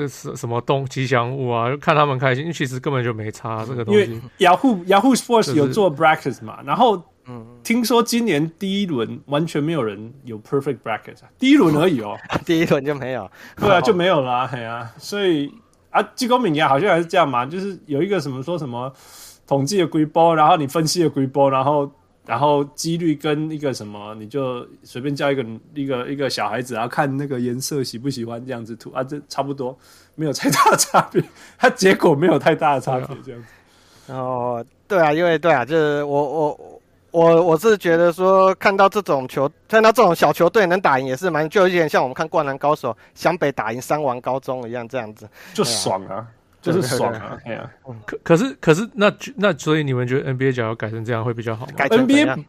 什什么东吉祥物啊？看他们开心，其实根本就没差这个东西。因为 Yahoo Yahoo Sports 有做 brackets 嘛，然后嗯，听说今年第一轮完全没有人有 perfect brackets，第一轮而已哦，第一轮就没有，对啊，就没有啦，哎呀，所以啊，季公敏也好像还是这样嘛，就是有一个什么说什么统计的规波，然后你分析的规波，然后。然后几率跟一个什么，你就随便叫一个一个一个小孩子，然后看那个颜色喜不喜欢这样子涂啊，这差不多没有太大的差别，它 结果没有太大的差别这样子。哦，对啊，因为对啊，就是我我我我是觉得说看到这种球，看到这种小球队能打赢也是蛮，就有点像我们看灌篮高手湘北打赢三王高中一样这样子，就爽啊。就是爽啊！哎呀，可可是可是那那所以你们觉得 NBA 假如改成这样会比较好吗？改 NBA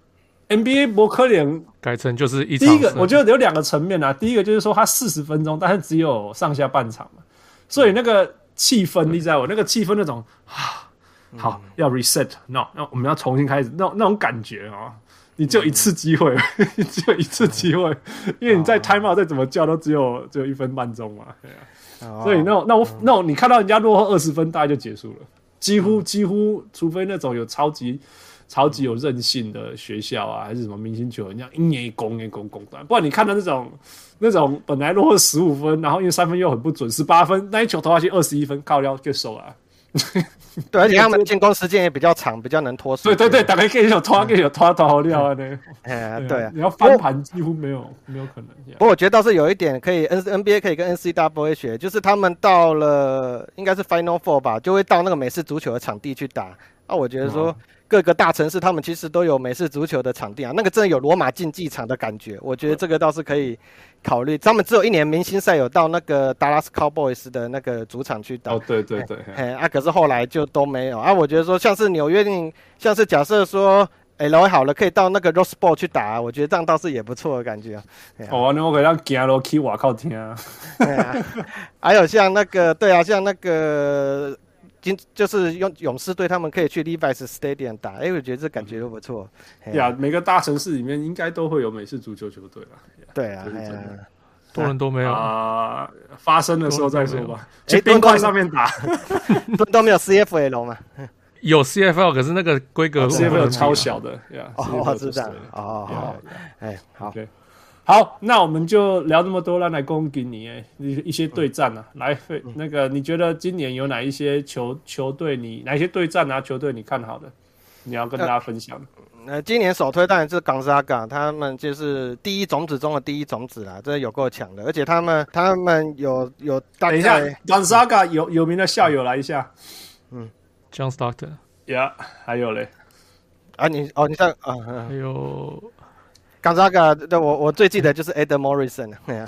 NBA 伯克联改成就是一第一个，我觉得有两个层面啊。第一个就是说，他四十分钟，但是只有上下半场嘛，所以那个气氛，你知道我那个气氛那种啊，好要 reset，no，那我们要重新开始，那那种感觉啊，你只有一次机会，你只有一次机会，因为你在 time out 再怎么叫都只有只有一分半钟嘛，对啊，所以那种那我那种你看到人家落后二十分，大概就结束了，几乎几乎，除非那种有超级。超级有韧性的学校啊，还是什么明星球员，这样一年一攻，一攻攻断。不然你看到那种那种本来落后十五分，然后因为三分又很不准，十八分那一球投下去二十一分，靠腰就收了。对，而且他们进攻时间也比较长，比较能拖。对对对，打开可以有拖，可以有拖拖 好料啊呢。哎，对，你要翻盘几乎没有没有可能。不过我觉得倒是有一点可以，N NBA 可以跟 N C W A 学，就是他们到了应该是 Final Four 吧，就会到那个美式足球的场地去打。那我觉得说。各个大城市，他们其实都有美式足球的场地啊，那个真的有罗马竞技场的感觉。我觉得这个倒是可以考虑。他们只有一年明星赛有到那个 Dallas Cowboys 的那个主场去打。哦，对对对。哎，啊，可是后来就都没有啊。我觉得说，像是纽约，像是假设说，哎，老好了，可以到那个 Rose Bowl 去打啊，我觉得这样倒是也不错的感觉啊。哦，那我可以让行路去外靠听。对啊。还有像那个，对啊，像那个。今就是用勇士队，他们可以去 Levi's Stadium 打，哎、欸，我觉得这感觉都不错。呀、嗯，每个大城市里面应该都会有美式足球球队吧？对啊，多人都没有啊，发生的时候再说吧。去冰块上面打，都都没有 CFL 吗？有 CFL，可是那个规格 CFL 超小的呀。哦，是这样。哦，哎，好。好，那我们就聊这么多让，来恭给你诶，一一些对战啊，嗯、来，那个你觉得今年有哪一些球球队，你哪一些对战啊球队你看好的，你要跟大家分享？呃，呃，今年首推当然是 Gonzaga，他们就是第一种子中的第一种子啦，这有够强的，而且他们他们有有大，等一下，Gonzaga 有有名的校友来一下，嗯，John Stockton，Yeah，还有嘞，啊你哦你在啊，还有。Gonzaga 对我我最记得就是 Adam Morrison，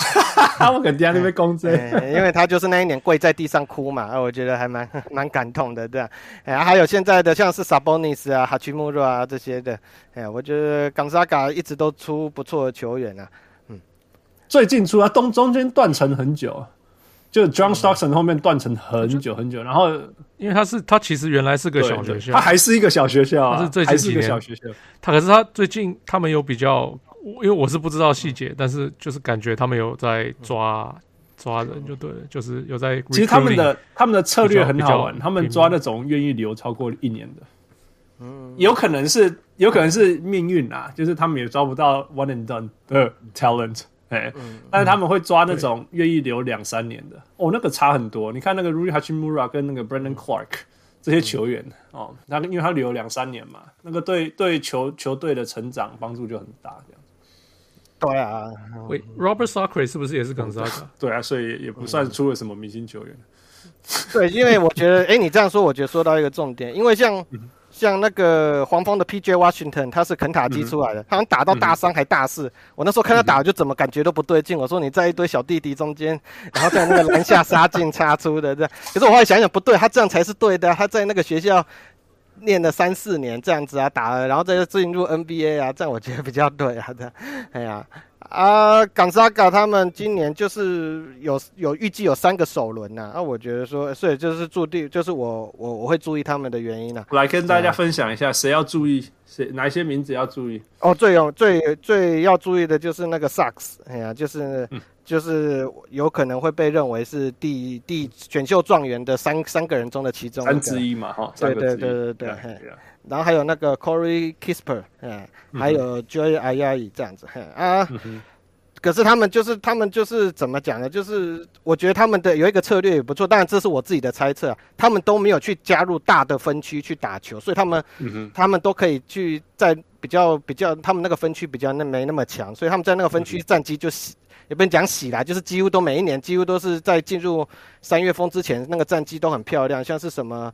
他们肯定那边公正，因为他就是那一年跪在地上哭嘛，我觉得还蛮 蛮感动的，对吧？哎，还有现在的像是 Sabonis 啊、Hachimura 啊这些的，哎，我觉得 Gonzaga 一直都出不错的球员啊，嗯，最近出啊，中中间断层很久，就 John Stockton 后面断层很久很久，然后因为他是他其实原来是个小学校，他还是一个小学校，他是最近几年。小学校，他可是他最近他们有比较。因为我是不知道细节，但是就是感觉他们有在抓抓人，就对了，就是有在。其实他们的他们的策略很好玩，他们抓那种愿意留超过一年的，嗯，有可能是有可能是命运啊，就是他们也抓不到 one and done 的 talent，哎，但是他们会抓那种愿意留两三年的，哦，那个差很多。你看那个 Rui Hachimura 跟那个 Brandon Clark 这些球员哦，他因为他留两三年嘛，那个对对球球队的成长帮助就很大，这样。对啊，喂，Robert Sacre 是不是也是 Gonzaga？对啊，所以也不算出了什么明星球员。对，因为我觉得，哎，你这样说，我觉得说到一个重点，因为像像那个黄蜂的 PJ Washington，他是肯塔基出来的，他好像打到大三还大四。我那时候看他打，就怎么感觉都不对劲。我说你在一堆小弟弟中间，然后在那个篮下杀进杀出的这样。可是我后来想想，不对，他这样才是对的。他在那个学校。练了三四年这样子啊，打了，然后再进入 NBA 啊，这样我觉得比较对啊的。哎呀，啊，Gonzaga 他们今年就是有有预计有三个首轮呐，啊，我觉得说，所以就是注定，就是我我我会注意他们的原因呢。来跟大家分享一下，谁要注意，谁哪一些名字要注意？哦，最有最最要注意的就是那个 Sucks，哎呀，就是。嗯就是有可能会被认为是第第选秀状元的三三个人中的其中三之一嘛，哈，对对对对对，然后还有那个 Corey Kispert，嗯，还有 Joey Ayayi 这样子，嘿啊，可是他们就是他们就是怎么讲呢？就是我觉得他们的有一个策略也不错，当然这是我自己的猜测，他们都没有去加入大的分区去打球，所以他们他们都可以去在比较比较他们那个分区比较那没那么强，所以他们在那个分区战绩就。也不能讲喜啦，就是几乎都每一年几乎都是在进入三月风之前，那个战绩都很漂亮，像是什么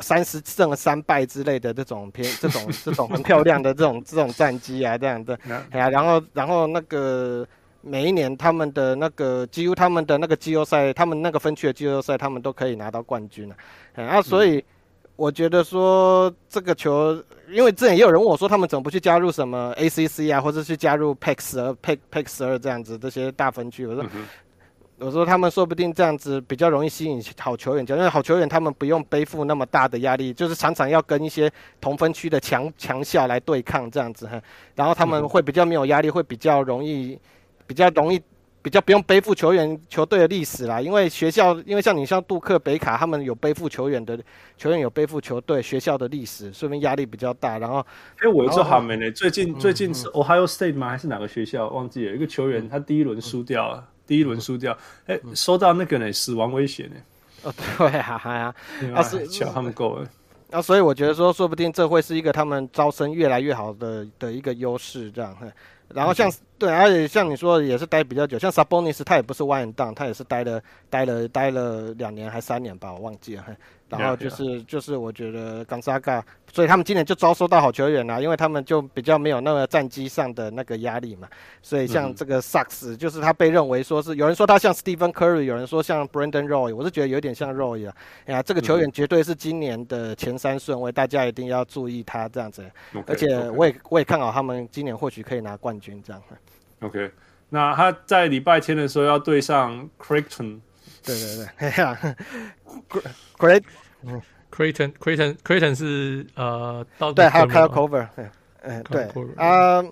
三十胜三败之类的这种偏这种这种很漂亮的这种这种战绩啊，这样的，哎呀，然后然后那个每一年他们的那个几乎他们的那个季后赛，他们那个分区的季后赛，他们都可以拿到冠军了，啊，所以我觉得说这个球，因为之前也有人问我说，他们怎么不去加入什么 ACC 啊，或者去加入 PAC 十二、PAC 十二这样子这些大分区？我说。嗯我说他们说不定这样子比较容易吸引好球员，因为好球员他们不用背负那么大的压力，就是常常要跟一些同分区的强强校来对抗这样子哈，然后他们会比较没有压力，会比较容易，比较容易，比较不用背负球员球队的历史啦。因为学校，因为像你像杜克、北卡，他们有背负球员的球员有背负球队学校的历史，说明压力比较大。然后，哎，我说他们呢，最近最近是 Ohio State 吗？还是哪个学校？忘记了，一个球员他第一轮输掉了。第一轮输掉，哎、欸，收到那个呢，死亡威胁呢？哦，对啊，哎呀，啊是巧他们够了，啊，所以我觉得说，说不定这会是一个他们招生越来越好的的一个优势，这样。然后像、嗯、对，而且像你说的也是待比较久，像 Sabonis 他也不是 one and done，他也是待了待了待了两年还三年吧，我忘记了。然后就是.就是我觉得 Gonzaga，所以他们今年就招收到好球员啦，因为他们就比较没有那个战绩上的那个压力嘛。所以像这个 Suggs，就是他被认为说是有人说他像 Stephen Curry，有人说像 Brandon Roy，我是觉得有点像 Roy 啊。哎呀，这个球员绝对是今年的前三顺位，大家一定要注意他这样子。Okay, 而且我也我也看好他们今年或许可以拿冠军这样。OK，那他在礼拜天的时候要对上 Creighton。对对对，哎呀 ，Great，嗯，Creighton，Creighton，Creighton 是呃，到对，还有 Kyle Korver，嗯，对，啊，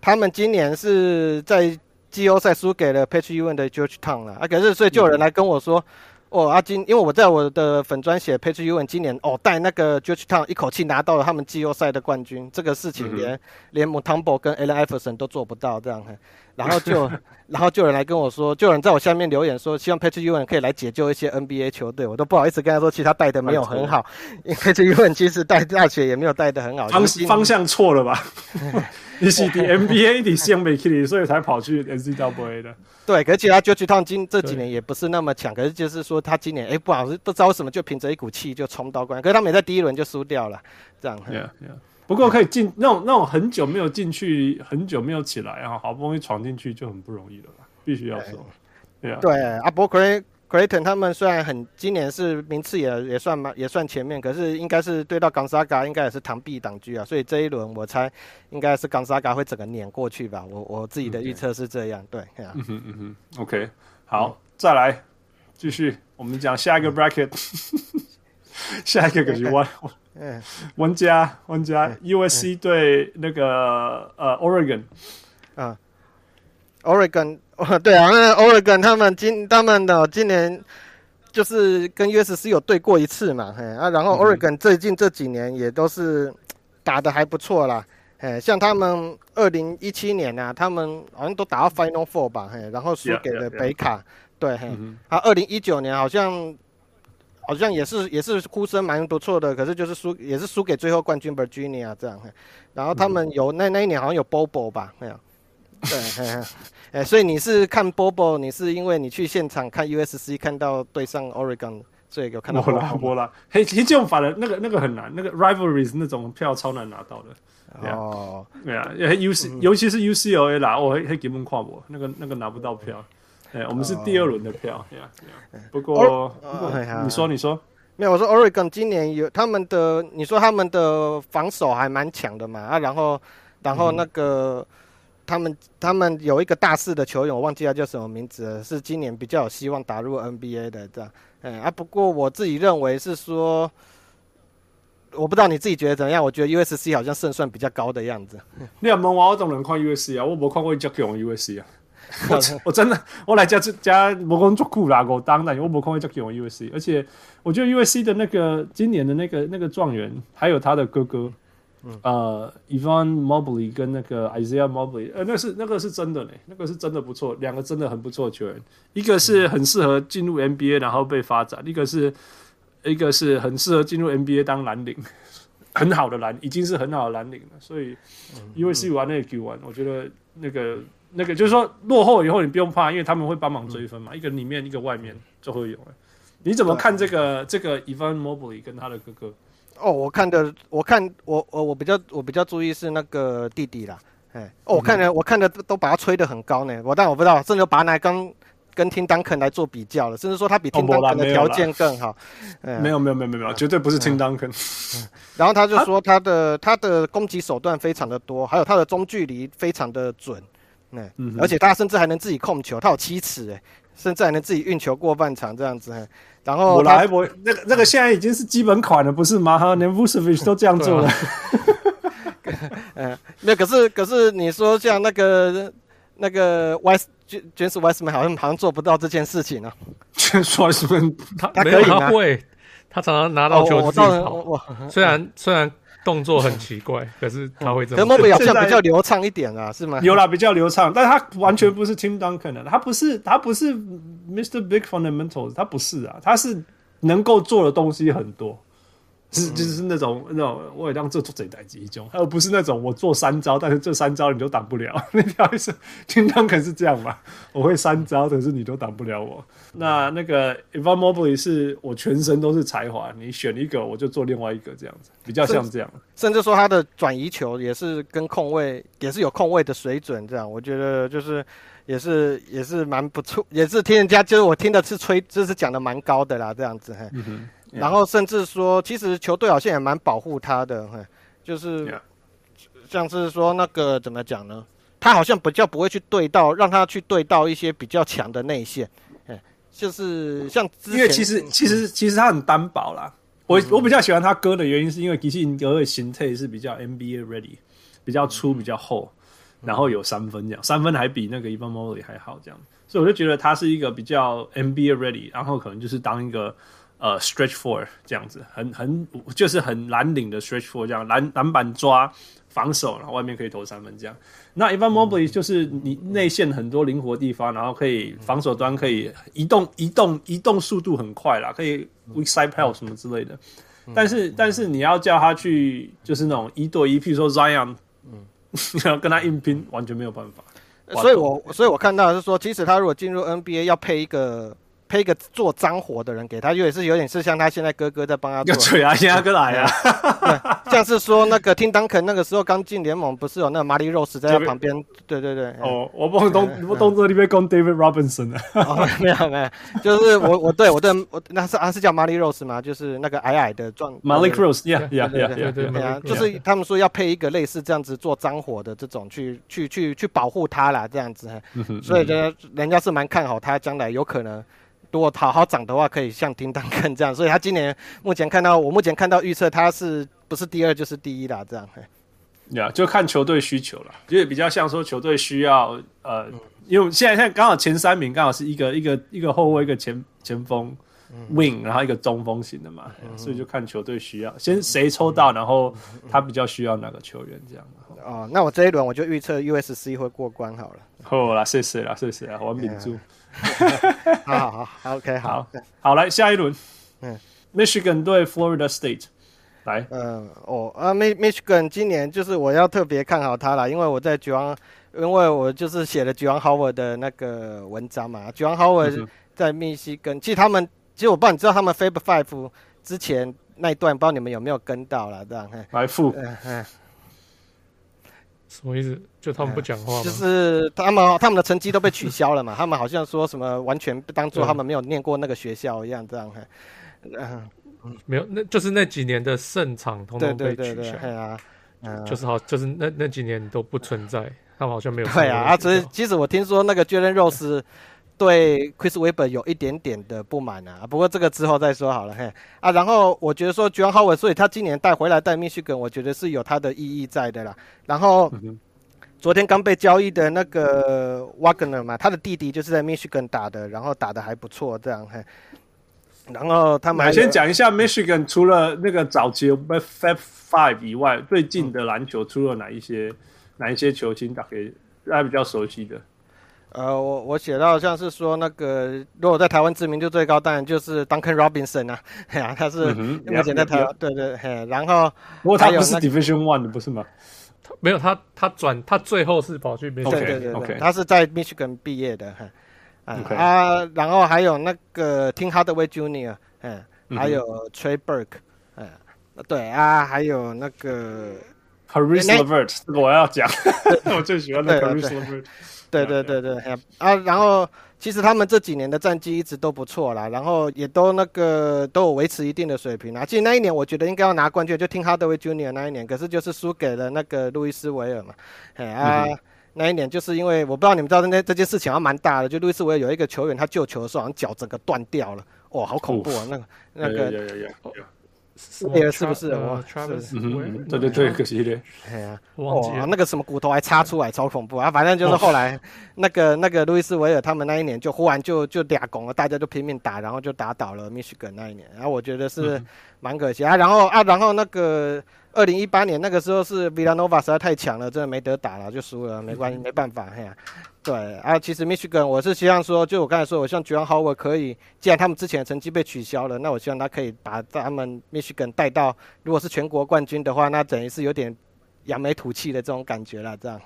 他们今年是在季后赛输给了 Patrick Ewing 的 Georgetown 了，啊，可是所以就有人来跟我说。嗯哦，阿金，因为我在我的粉专写 Patrick Ewing 今年哦带那个 Georgetown 一口气拿到了他们季后赛的冠军，这个事情连、嗯、连 Mutombo 跟 Allen Iverson 都做不到这样，然后就 然后就有人来跟我说，就有人在我下面留言说，希望 Patrick Ewing 可以来解救一些 NBA 球队，我都不好意思跟他说，其实他带的没有很好，因为 Patrick Ewing 其实带大学也没有带的很好，方方向错了吧？你是的 NBA 的想不起，所以才跑去 NCAA 的。对，可是其他 Georgetown 今这几年也不是那么强，可是就是说他今年哎不好，不知道为什么就凭着一股气就冲到冠军，可是他们也在第一轮就输掉了，这样。Yeah, yeah. 不过可以进那种那种很久没有进去，很久没有起来啊，好不容易闯进去就很不容易了吧？必须要说。对啊。对啊，不过 Creighton 他们虽然很今年是名次也也算蛮也算前面，可是应该是对到 Gonzaga 应该也是螳臂挡车啊，所以这一轮我猜应该是 Gonzaga 会整个碾过去吧。我我自己的预测是这样.对。嗯哼嗯哼，OK，好，嗯、再来继续，我们讲下一个 bracket，、嗯、下一个可是玩，嗯，玩家玩家 USC 对那个呃 Oregon，啊，Oregon。哦，对啊，那 Oregon 他们今他们的今年就是跟 USC 有对过一次嘛，嘿啊，然后 Oregon 最近这几年也都是打的还不错啦，嘿，像他们二零一七年啊，他们好像都打到 Final Four 吧，嘿，然后输给了北卡，对，嘿，啊，二零一九年好像好像也是也是呼声蛮不错的，可是就是输也是输给最后冠军 Virginia 这样，嘿，然后他们有那那一年好像有 Bobo 吧，没有。对，哎、欸，所以你是看 Bobo，你是因为你去现场看 USC 看到对上 Oregon，所以有看到波拉波拉。嘿，其实这种法的那个那个很难，那个 rivalries 那种票超难拿到的。哦，对啊尤其尤其是 UCLA 啦，我还根本跨过，那个那个拿不到票。我们是第二轮的票。不过，你说你说，没有，我说 Oregon 今年有他们的，你说他们的防守还蛮强的嘛？啊，然后然后那个。嗯他们他们有一个大四的球员，我忘记他叫什么名字了，是今年比较有希望打入 NBA 的这样。嗯啊，不过我自己认为是说，我不知道你自己觉得怎么样？我觉得 USC 好像胜算比较高的样子。你要问我，我当然看 USC 啊，我没看过一只强 USC 啊。我 我真的我来加加没工作苦啦，我当然我没看过一只强 USC，而且我觉得 USC 的那个今年的那个那个状元，还有他的哥哥。嗯、呃，Evan Mobley 跟那个 Isaiah Mobley，呃，那是那个是真的嘞，那个是真的不错，两个真的很不错的球员，一个是很适合进入 NBA 然后被发展，一个是一个是很适合进入 NBA 当蓝领，很好的蓝，已经是很好的蓝领了，所以 USC 玩那个 Q 玩，我觉得那个那个就是说落后以后你不用怕，因为他们会帮忙追分嘛，一个里面一个外面就会有。你怎么看这个这个 Evan Mobley 跟他的哥哥？哦，我看的，我看我我我比较我比较注意是那个弟弟啦，哎，哦，我看的、嗯、我看的都把他吹得很高呢，我但我不知道，甚至把他拿刚跟 Tim Duncan 来做比较了，甚至说他比 Tim Duncan 的条件更好。没有没有没有没有，绝对不是 Tim Duncan。然后他就说他的他的攻击手段非常的多，还有他的中距离非常的准。嗯，而且他甚至还能自己控球，他有七尺哎，甚至还能自己运球过半场这样子。然后我来我那个那个现在已经是基本款了，不是吗？哈，连 Vucevic 都这样做了。嗯，那可是可是你说像那个那个 West James Westman 好像好像做不到这件事情啊。James Wiseman 他他可以他会，他常常拿到球自己跑。虽然虽然动作很奇怪，可是他会这么。德比好像比较流畅一点啊，是吗？有啦，比较流畅，但是他完全不是 Tim Duncan 的，他不是他不是 Mr. Big Fundamentals，他不是啊，他是能够做的东西很多。是，就是那种那种，我也当做做贼歹机一种，而不是那种我做三招，但是这三招你都挡不了。那条意思，经常可是这样嘛？我会三招，可是你都挡不了我。那那个 Evan Mobley 是我全身都是才华，你选一个我就做另外一个，这样子比较像这样。甚至说他的转移球也是跟控卫也是有控卫的水准，这样我觉得就是也是也是蛮不错，也是听人家就是我听的是吹，就是讲的蛮高的啦，这样子。嗯哼。然后甚至说，其实球队好像也蛮保护他的，就是像是说那个怎么讲呢？他好像比较不会去对到，让他去对到一些比较强的内线，就是像之前因为其实其实其实他很单薄啦。我我比较喜欢他哥的原因是因为其实哥的形态是比较 NBA ready，比较粗比较厚，然后有三分这样，三分还比那个 Evan Mobley 还好这样，所以我就觉得他是一个比较 NBA ready，然后可能就是当一个。呃，stretch four 这样子，很很就是很蓝领的 stretch four 这样，篮篮板抓防守，然后外面可以投三分这样。那 Evan Mobley 就是你内线很多灵活地方，然后可以防守端可以移动移动移动速度很快啦，可以 weak side pass 什么之类的。但是但是你要叫他去就是那种一对一，譬如说 Zion，嗯，你 要跟他硬拼，完全没有办法。所以我所以我看到的是说，即使他如果进入 NBA 要配一个。配一个做脏活的人给他，也是有点是像他现在哥哥在帮他做。对啊，现在哥来啊，像是说那个 Tim Duncan 那个时候刚进联盟，不是有那个 Monty Rose 在他旁边？对对对。哦，我不动，我动作里面讲 David Robinson 啊。没有没有，就是我我对我对我那是啊是叫 Monty Rose 吗？就是那个矮矮的壮。Malik Rose，yeah yeah yeah 对对啊，就是他们说要配一个类似这样子做脏活的这种去去去去保护他啦，这样子。所以呢，人家是蛮看好他将来有可能。如果好好长的话，可以像叮当看这样，所以他今年目前看到我目前看到预测，他是不是第二就是第一啦？这样，呀，yeah, 就看球队需求了，就是比较像说球队需要呃，因为现在现在刚好前三名刚好是一个一个一个后卫，一个前前锋 wing，然后一个中锋型的嘛，所以就看球队需要先谁抽到，然后他比较需要哪个球员这样。哦，那我这一轮我就预测 USC 会过关好了。好啦，谢谢啦，谢谢啦，我抿住。好好好，OK，好，好，来下一轮，嗯，Michigan 对 Florida State，来，嗯，哦，啊，Michigan 今年就是我要特别看好他了，因为我在 Juwan，因为我就是写了 Juwan Howard 的那个文章嘛，Juwan Howard 在密西根，其实他们，其实我不知道你知道他们 Fab Five 之前那一段，不知道你们有没有跟到了，这样，来复，嗯嗯。什么意思？就他们不讲话吗？就是他们他们的成绩都被取消了嘛？他们好像说什么完全当做他们没有念过那个学校一样，这样。嗯，没有，那就是那几年的胜场通通被取消。对对对对啊，就是好，就是那那几年都不存在，他们好像没有。对啊，啊，其实其实我听说那个 Jalen Rose。对 Chris Webber 有一点点的不满啊，不过这个之后再说好了嘿啊。然后我觉得说 John Howard，所以他今年带回来带密西根，我觉得是有他的意义在的啦。然后昨天刚被交易的那个 Wagner 嘛，他的弟弟就是在 Michigan 打的，然后打的还不错这样嘿。然后他们先讲一下 Michigan 除了那个早期 Fab Five 以外，最近的篮球出了哪一些哪一些球星打给大家比较熟悉的？呃，我我写到像是说那个，如果在台湾知名度最高，当然就是 Duncan Robinson 啊，嘿啊，他是目前在台湾，对对，嘿，然后不过他不是 Division One 的，不是吗？他没有，他他转，他最后是跑去 Michigan，对对对对，他是在 Michigan 毕业的，哈，啊，然后还有那个 Tim Hardaway Jr.，嗯，还有 Trey Burke，嗯，对啊，还有那个 Caris LeVert，这个我要讲，我最喜欢的 Caris LeVert。对对对对，啊，然后其实他们这几年的战绩一直都不错啦，然后也都那个都有维持一定的水平啦。其实那一年我觉得应该要拿冠军，就听 Hardaway Junior 那一年，可是就是输给了那个路易斯维尔嘛。哎啊，嗯、那一年就是因为我不知道你们知道那这件事情还蛮大的，就路易斯维尔有一个球员他救球的时候，好像脚整个断掉了，哇，好恐怖啊！那个那个。对，是不是？我对对对，可惜的。哎呀，哇，那个什么骨头还插出来，超恐怖啊！反正就是后来那个那个路易斯维尔他们那一年就忽然就就俩拱了，大家就拼命打，然后就打倒了密西根那一年。然后我觉得是蛮可惜啊。然后啊，然后那个二零一八年那个时候是 Villanova 实在太强了，真的没得打了，就输了，没关系，没办法，哎呀。对啊，其实 Michigan 我是希望说，就我刚才说，我希望 j o h n Howard 可以，既然他们之前的成绩被取消了，那我希望他可以把他们 Michigan 带到，如果是全国冠军的话，那等于是有点扬眉吐气的这种感觉了。这样，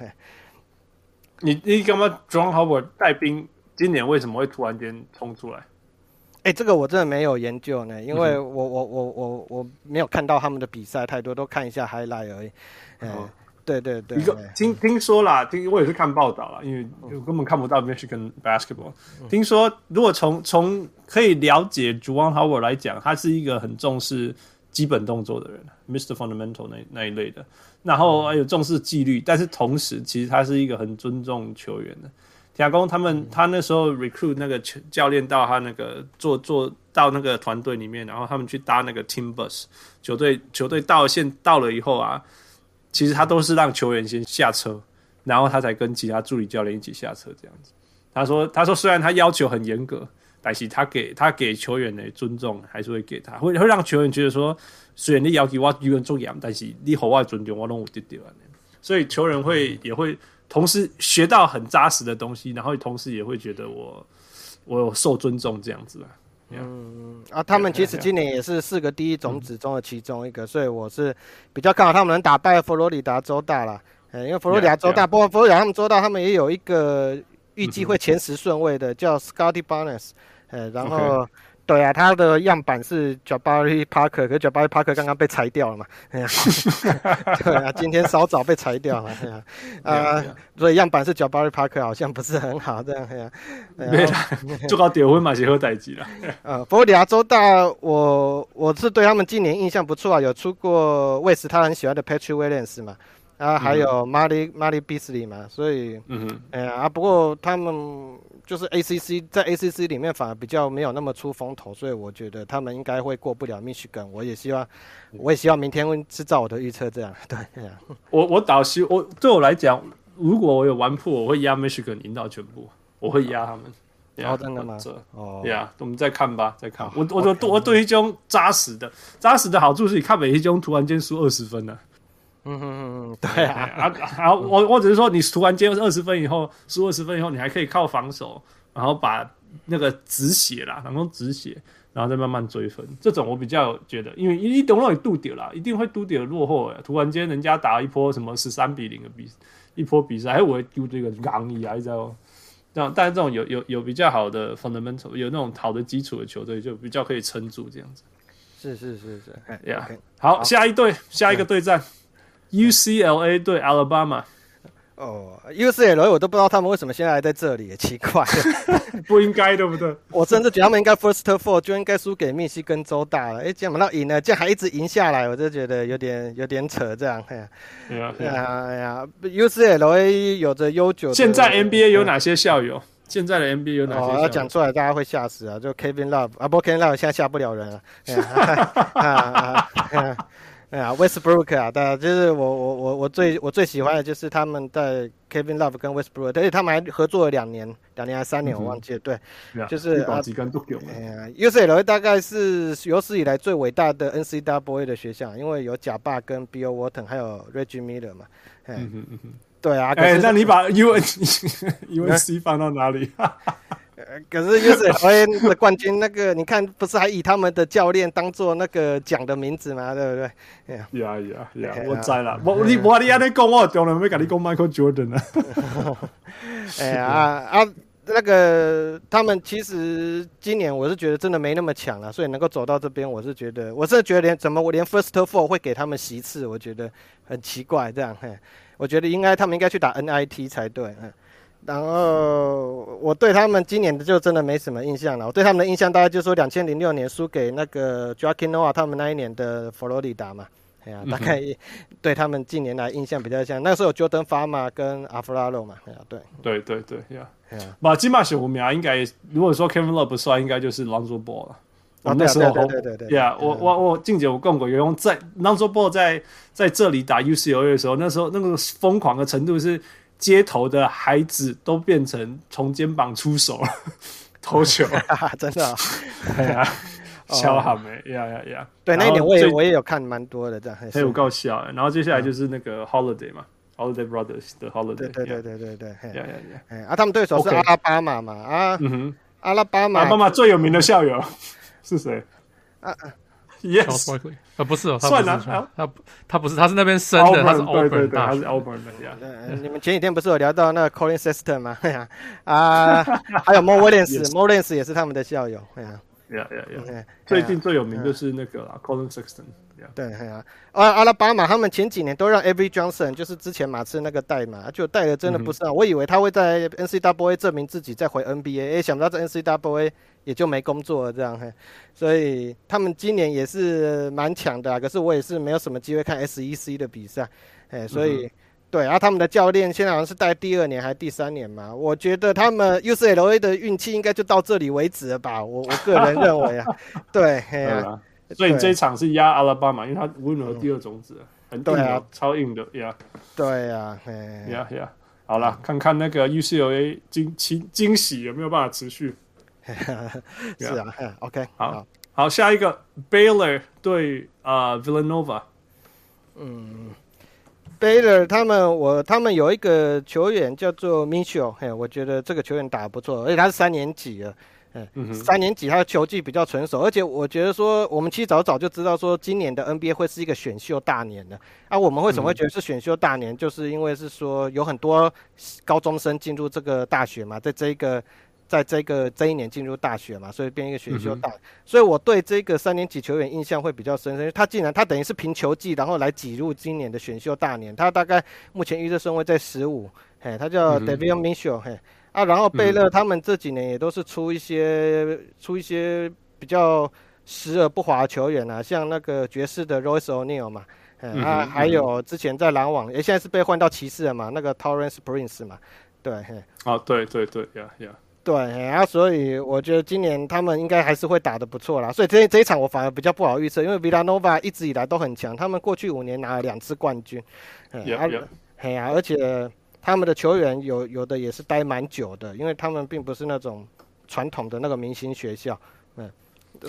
你你干嘛 Juwan Howard 带兵，今年为什么会突然间冲出来？哎，这个我真的没有研究呢，因为我我我我我没有看到他们的比赛太多，都看一下 highlight 而已。嗯。哦对对对，一个听听说啦，听我也是看报道啦，因为我根本看不到 Michigan basketball。听说如果从从可以了解 Juwan Howard 来讲，他是一个很重视基本动作的人，Mr. Fundamental 那那一类的，然后还有重视纪律，但是同时其实他是一个很尊重球员的。铁工他们他那时候 recruit 那个教练到他那个做做到那个团队里面，然后他们去搭那个 team bus 球队球队到现到了以后啊。其实他都是让球员先下车，然后他才跟其他助理教练一起下车这样子。他说：“他说虽然他要求很严格，但是他给他给球员的尊重还是会给他，会会让球员觉得说，虽然你要求我有点重要，但是你和我尊重我拢有得到。所以球员会也会同时学到很扎实的东西，然后同时也会觉得我我有受尊重这样子。” Yeah. 嗯啊，他们其实今年也是四个第一种子中的其中一个，所以我是比较看好他们能打败佛罗里达州大了。呃，因为佛罗里达州大，不过佛罗里达他们州大，他们也有一个预计会前十顺位的，叫 Scotty Barnes。呃，然后。对啊，他的样板是 Jabari Parker，可是 Jabari Parker 刚刚被裁掉了嘛？对啊，今天稍早被裁掉了。啊，所以样板是 Jabari Parker，好像不是很好这样。对啊，没啦，做到结婚嘛，是好代志啦。呃，佛罗里达州大，我我是对他们今年印象不错啊，有出过卫斯他很喜欢的 Patrick Williams 嘛，啊，还有 Malik Malik Beasley 嘛，所以，嗯哼，哎呀啊，不过他们。就是 ACC 在 ACC 里面反而比较没有那么出风头，所以我觉得他们应该会过不了 Michigan。我也希望，我也希望明天会是照我的预测这样。对，我我倒希我对我来讲，如果我有玩铺，我会压 Michigan 赢到全部，我会压他们。然后真的吗？哦，对啊，我们再看吧，再看。我我我我对一种扎实的扎实的好处是，你看每一种突然间输二十分了。嗯哼嗯嗯，对啊，啊啊，我我只是说，你突然间二十分以后输二十分以后，你还可以靠防守，然后把那个止血啦，然后止血，然后再慢慢追分。这种我比较觉得，因为一定会渡掉啦，一定会渡掉落后。突然间人家打一波什么十三比零的比一波比赛，哎，我丢这个刚一啊，你知道这样，但是这种有有有比较好的 fundamental，有那种好的基础的球队，就比较可以撑住这样子。是是是是，呀，好，下一队，下一个对战。UCLA 对 Alabama，哦，UCLA 我都不知道他们为什么现在还在这里，也奇怪，不应该对不对？我甚至觉得他们应该 First Four 就应该输给密西根州大了。哎，这样到赢了，这样还一直赢下来，我就觉得有点有点扯，这样。哎呀，哎呀，UCLA 有着悠久。现在 NBA 有哪些校友？现在的 NBA 有哪些？要讲出来大家会吓死啊！就 Kevin Love 啊，不过 Kevin Love 现在吓不了人了。哎呀，Westbrook 啊，大家就是我我我我最我最喜欢的就是他们在 Kevin Love 跟 Westbrook，而且他们还合作了两年，两年还是三年，我忘记了。对，就是啊，哎呀，UCLA 大概是有史以来最伟大的 NCAA 的学校，因为有贾霸跟 Bill Walton，还有 Reggie Miller 嘛。嗯嗯嗯，对啊。哎，那你把 U N UNC 放到哪里？可是 UCLA 的冠军，那个你看，不是还以他们的教练当做那个奖的名字吗？对不对？呀呀呀！我知了，我你我你安尼讲，我当然没跟你讲 Michael Jordan 了。哎呀啊！那个他们其实今年我是觉得真的没那么强了，所以能够走到这边，我是觉得我是觉得连怎么我连 First Four 会给他们席次，我觉得很奇怪。这样，嘿，我觉得应该他们应该去打 NIT 才对。嗯，然后我对他们今年的就真的没什么印象了。我对他们的印象大概就是说两千零六年输给那个 Joakim Noah 他们那一年的佛罗里达嘛。哎呀，大概对他们近年来印象比较像，那时候有 Jordan Farmar 跟 a f r a l o 嘛，哎呀，对，对对对呀，马基马选五名啊，应该如果说 Kevin Love 不帅，应该就是 Lonzo Ball 了。我那时候，对对对呀，我我我静姐我跟我有用在 Lonzo Ball 在在这里打 UCLA 的时候，那时候那个疯狂的程度是街头的孩子都变成从肩膀出手了，投球，真的，对啊。笑好没呀呀呀！对，那一点我也我也有看蛮多的这样，很有搞笑。然后接下来就是那个 Holiday 嘛，Holiday Brothers 的 Holiday。对对对对对对。啊，他们对手是阿拉巴马嘛？啊，阿拉巴马，阿拉巴马最有名的校友是谁？啊，Yes，啊，不是哦，算了，他他不是，他是那边生的，他是 Auburn 的，他是 Auburn 的。你们前几天不是有聊到那个 Collin Sexton 吗？啊，还有 Mo Williams，Mo Williams 也是他们的校友。哎呀。呀呀呀！最近最有名就是那个啦，Collin Sexton。对，啊，阿阿拉巴马他们前几年都让 Avery Johnson，就是之前马刺那个代嘛，就带的真的不是啊。我以为他会在 NCAA 证明自己再回 NBA，哎，想不到在 NCAA 也就没工作了这样。嘿，所以他们今年也是蛮强的，啊可是我也是没有什么机会看 SEC 的比赛，哎，所以。对，然后他们的教练现在好像是带第二年还是第三年嘛？我觉得他们 UCLA 的运气应该就到这里为止了吧？我我个人认为啊，对，嘿啊，所以这一场是压阿拉巴马，因为他温柔第二种子，很硬的，超硬的呀。对呀，呀呀，好了，看看那个 UCLA 惊惊惊喜有没有办法持续？是啊，OK，好，好，下一个 Baylor 对啊 Villanova，嗯。Baylor 他们我他们有一个球员叫做 Mitchell，嘿，我觉得这个球员打得不错，而且他是三年级了，嗯，嗯三年级他的球技比较成熟，而且我觉得说我们其实早早就知道说今年的 NBA 会是一个选秀大年的，啊，我们为什么会觉得是选秀大年，就是因为是说有很多高中生进入这个大学嘛，在这一个。在这个这一年进入大学嘛，所以变一个选秀大，嗯、所以我对这个三年级球员印象会比较深。因为他竟然他等于是凭球技，然后来挤入今年的选秀大年。他大概目前预测顺位在十五，嘿，他叫 Davion Mitchell，嘿啊，然后贝勒他们这几年也都是出一些、嗯、出一些比较时而不华的球员啊，像那个爵士的 Royce O'Neale 嘛，啊，还有之前在篮网，诶，现在是被换到骑士了嘛，那个 Taurean Prince 嘛，对，嘿，哦，对对对，呀呀。对，然后所以我觉得今年他们应该还是会打得不错啦。所以这这一场我反而比较不好预测，因为 Villanova 一直以来都很强，他们过去五年拿了两次冠军，哎呀 Yeah, yeah.、啊，而且他们的球员有有的也是待蛮久的，因为他们并不是那种传统的那个明星学校，嗯。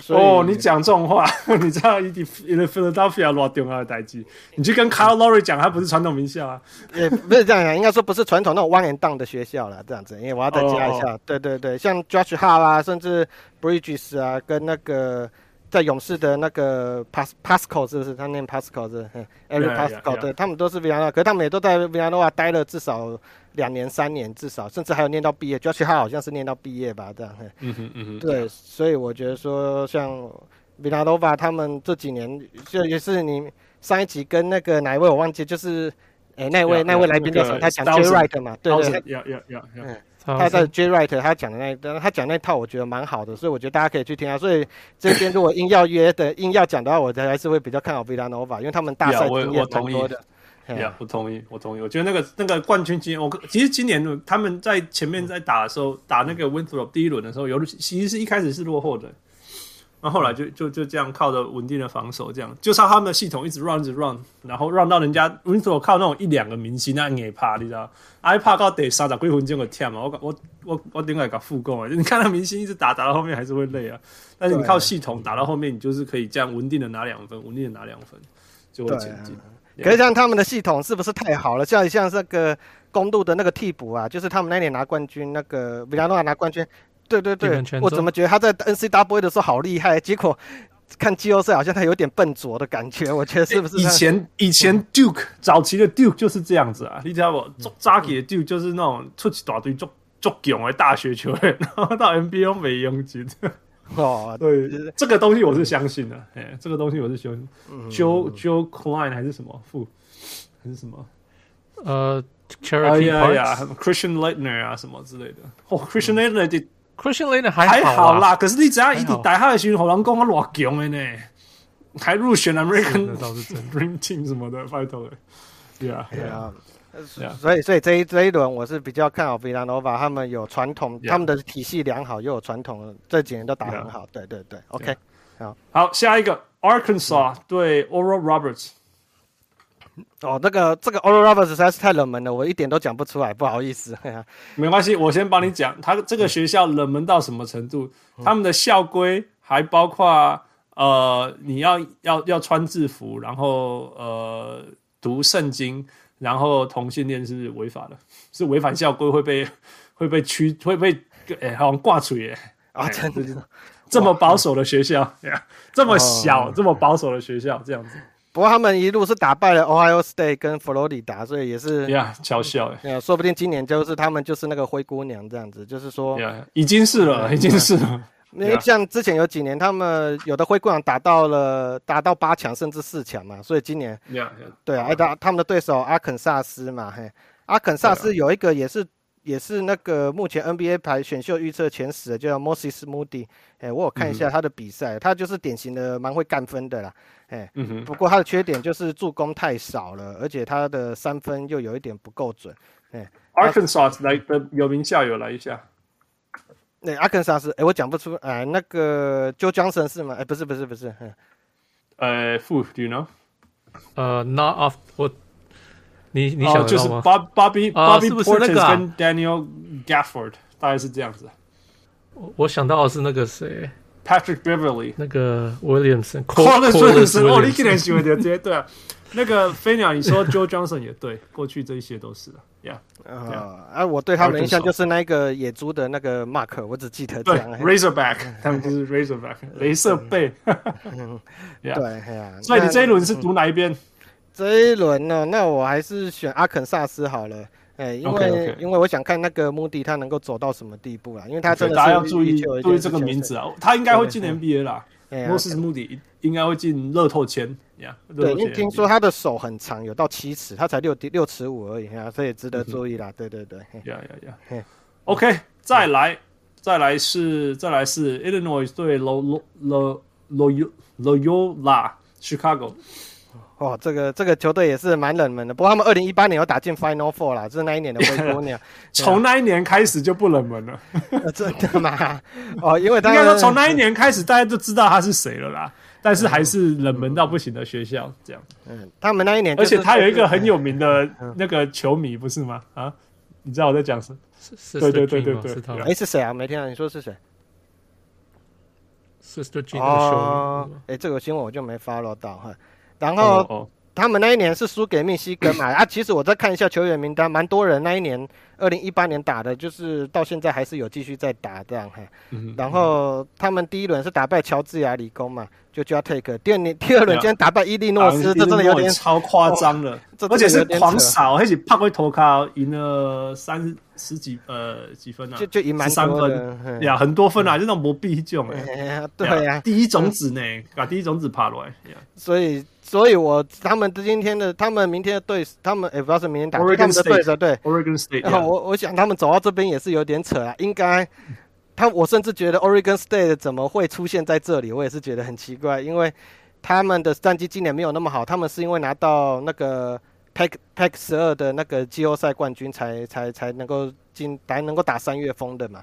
哦，你讲这种话，你知道，一一个 Philadelphia 偌重要的代际，你去跟 Kyle Lowry 讲，他不是传统名校啊，也不是这样讲，应该说不是传统那种 one and done 的学校了，这样子，因为我要再加一下，哦、对对对，像 Josh Hart 啊，甚至 Bridges 啊，跟那个在勇士的那个 Pas Pascal 是不是？他念 Pascal 是，Eric Pascal，对他们都是 Villanova，可是他们也都在 Villanova 待了至少。两年、三年至少，甚至还有念到毕业。Josh Hart 好像是念到毕业吧，这样。嗯哼，嗯哼。对，所以我觉得说，像 Villanova 他们这几年，就也是你上一集跟那个哪一位我忘记，就是哎那位那位来宾的时候，他讲 Wright 嘛，对对。要要要要。他在 Jay Wright 他讲的那，他讲那套我觉得蛮好的，所以我觉得大家可以去听啊。所以这边如果硬要约的 硬要讲的话，我还是会比较看好 Villanova，因为他们大赛经验蛮多的。呀，我同意，我同意。我觉得那个那个冠军经验，我其实今年他们在前面在打的时候，打那个 Winthrop 第一轮的时候，有其实是一开始是落后的，然后后来就就就这样靠着稳定的防守，这样就靠他们的系统一直 run 一直 run，然后 run 到人家 Winthrop 靠那种一两个明星那也怕，你知道？哎怕到得三十几分钟会忝嘛？我我我我顶会搞副攻啊！你看那明星一直打打到后面还是会累啊，但是你靠系统打到后面，你就是可以这样稳定的拿两分，稳定的拿两分，就会前进。可是像他们的系统是不是太好了？像像这个公路的那个替补啊，就是他们那年拿冠军，那个维拉诺瓦拿冠军，对对对，我怎么觉得他在 NCWA 的时候好厉害，结果看季后赛好像他有点笨拙的感觉。我觉得是不是？以前以前 Duke 早期的 Duke 就是这样子啊，你知道不？扎给的 Duke 就是那种出去打堆，就足强的大学球员，然后到 NBA 没用尽。哦，对，这个东西我是相信的。哎，这个东西我是相信。Joe Joe Kleine 还是什么副还是什么？呃，Cherokee Parks，Christian Laettner 啊什么之类的。哦，Christian Laettner，Christian Laettner 还还好啦。可是你只要一直带他的时候，好像讲他偌强的呢，还入选 American Dream Team 什么的，拜托。对啊，对啊。所以，所以这一这一轮我是比较看好 Villanova，他们有传统，yeah. 他们的体系良好，又有传统，这几年都打很好。Yeah. 对对对，OK，、yeah. 好，好，下一个 Arkansas 对 Oral Roberts。哦，那个这个 Oral Roberts 实在是太冷门了，我一点都讲不出来，不好意思。没关系，我先帮你讲，他这个学校冷门到什么程度？他们的校规还包括呃，你要要要穿制服，然后呃，读圣经。然后同性恋是违法的，是违反校规，会被会被驱会被哎好像挂出耶啊！真的这么保守的学校，这么小、哦、这么保守的学校这样子。不过他们一路是打败了 Ohio State 跟佛罗里达，所以也是呀嘲笑。哎，说不定今年就是他们就是那个灰姑娘这样子，就是说已经是了，已经是了。因为像之前有几年，他们有的灰姑娘打到了打到八强甚至四强嘛，所以今年，yeah, yeah, 对啊，他他们的对手阿肯萨斯嘛，嘿，阿肯萨斯有一个也是也是那个目前 NBA 排选秀预测前十的，叫 Moses Moody，哎，我有看一下他的比赛，嗯，他就是典型的蛮会干分的啦，哎，嗯，不过他的缺点就是助攻太少了，而且他的三分又有一点不够准，哎，Arkansas 来的有名校友来一下。那阿肯萨斯，哎，我讲不出，哎，那个 Joe Johnson 是吗？哎，不是，不是，不是，呃，Who，do you know？呃，Not off，我，你你想就是 Bob Bobby Bobby Portis 跟 Daniel Gafford，大概是这样子。我我想到的是那个谁，Patrick Beverly，那个 Williamson，Corliss 哦，你竟然喜欢这些，对啊。那个飞鸟，你说 Joe Johnson 也对，过去这一些都是的，Yeah，啊，啊，我对他们的印象就是那个野猪的那个 Mark，我只记得这样，Razorback，他们就是 Razorback，镭射背，对呀，所以你这一轮是读哪一边？这一轮呢，那我还是选阿肯萨斯好了，哎，因为因为我想看那个穆迪他能够走到什么地步啦，因为他真的大家要注意注意这个名字啊，他应该会进 NBA 啦。莫斯穆迪应该会进乐透签呀。对，因为听说他的手很长，有到七尺，他才六六尺五而已啊，所以值得注意啦。对对对，呀呀呀。OK，再来，再来是再来是 Illinois 对 Lo Lo Lo Loyola Chicago。哦，这个这个球队也是蛮冷门的，不过他们二零一八年有打进 Final Four 啦，这是那一年的 灰姑娘。从那一年开始就不冷门了，真的吗？哦，因为他应该说从那一年开始，大家就知道他是谁了啦。但是还是冷门到不行的学校，这样。嗯，他们那一年，而且他有一个很有名的那个球迷，不是吗？啊，你知道我在讲什么？是，对对对对对。哎，是谁啊？没听到你说是谁？Sister Jean 哦，哎，这个新闻我就没 follow 到哈。然后他们那一年是输给密西根嘛？啊，其实我再看一下球员名单，蛮多人那一年二零一八年打的，就是到现在还是有继续在打这样哈。然后他们第一轮是打败乔治亚理工嘛，就 Georgia Tech。第二年 第二轮竟然打败伊利诺斯，这真的有点超夸张了，而且是狂扫，而且帕奎托卡赢了三十几呃几分啊，就就赢蛮三分。呀，很多分啊，就那种磨币这种哎，对呀，第一种子呢，把第一种子爬来，所以。所以我他们今天的，他们明天的对，他们也不知道是明天打他们的对手，对，Oregon State。然后我我想他们走到这边也是有点扯啊，应该，他我甚至觉得 Oregon State 怎么会出现在这里，我也是觉得很奇怪，因为他们的战绩今年没有那么好，他们是因为拿到那个 Pac Pac 十二的那个季后赛冠军才才才能够进，才能够打三月风的嘛，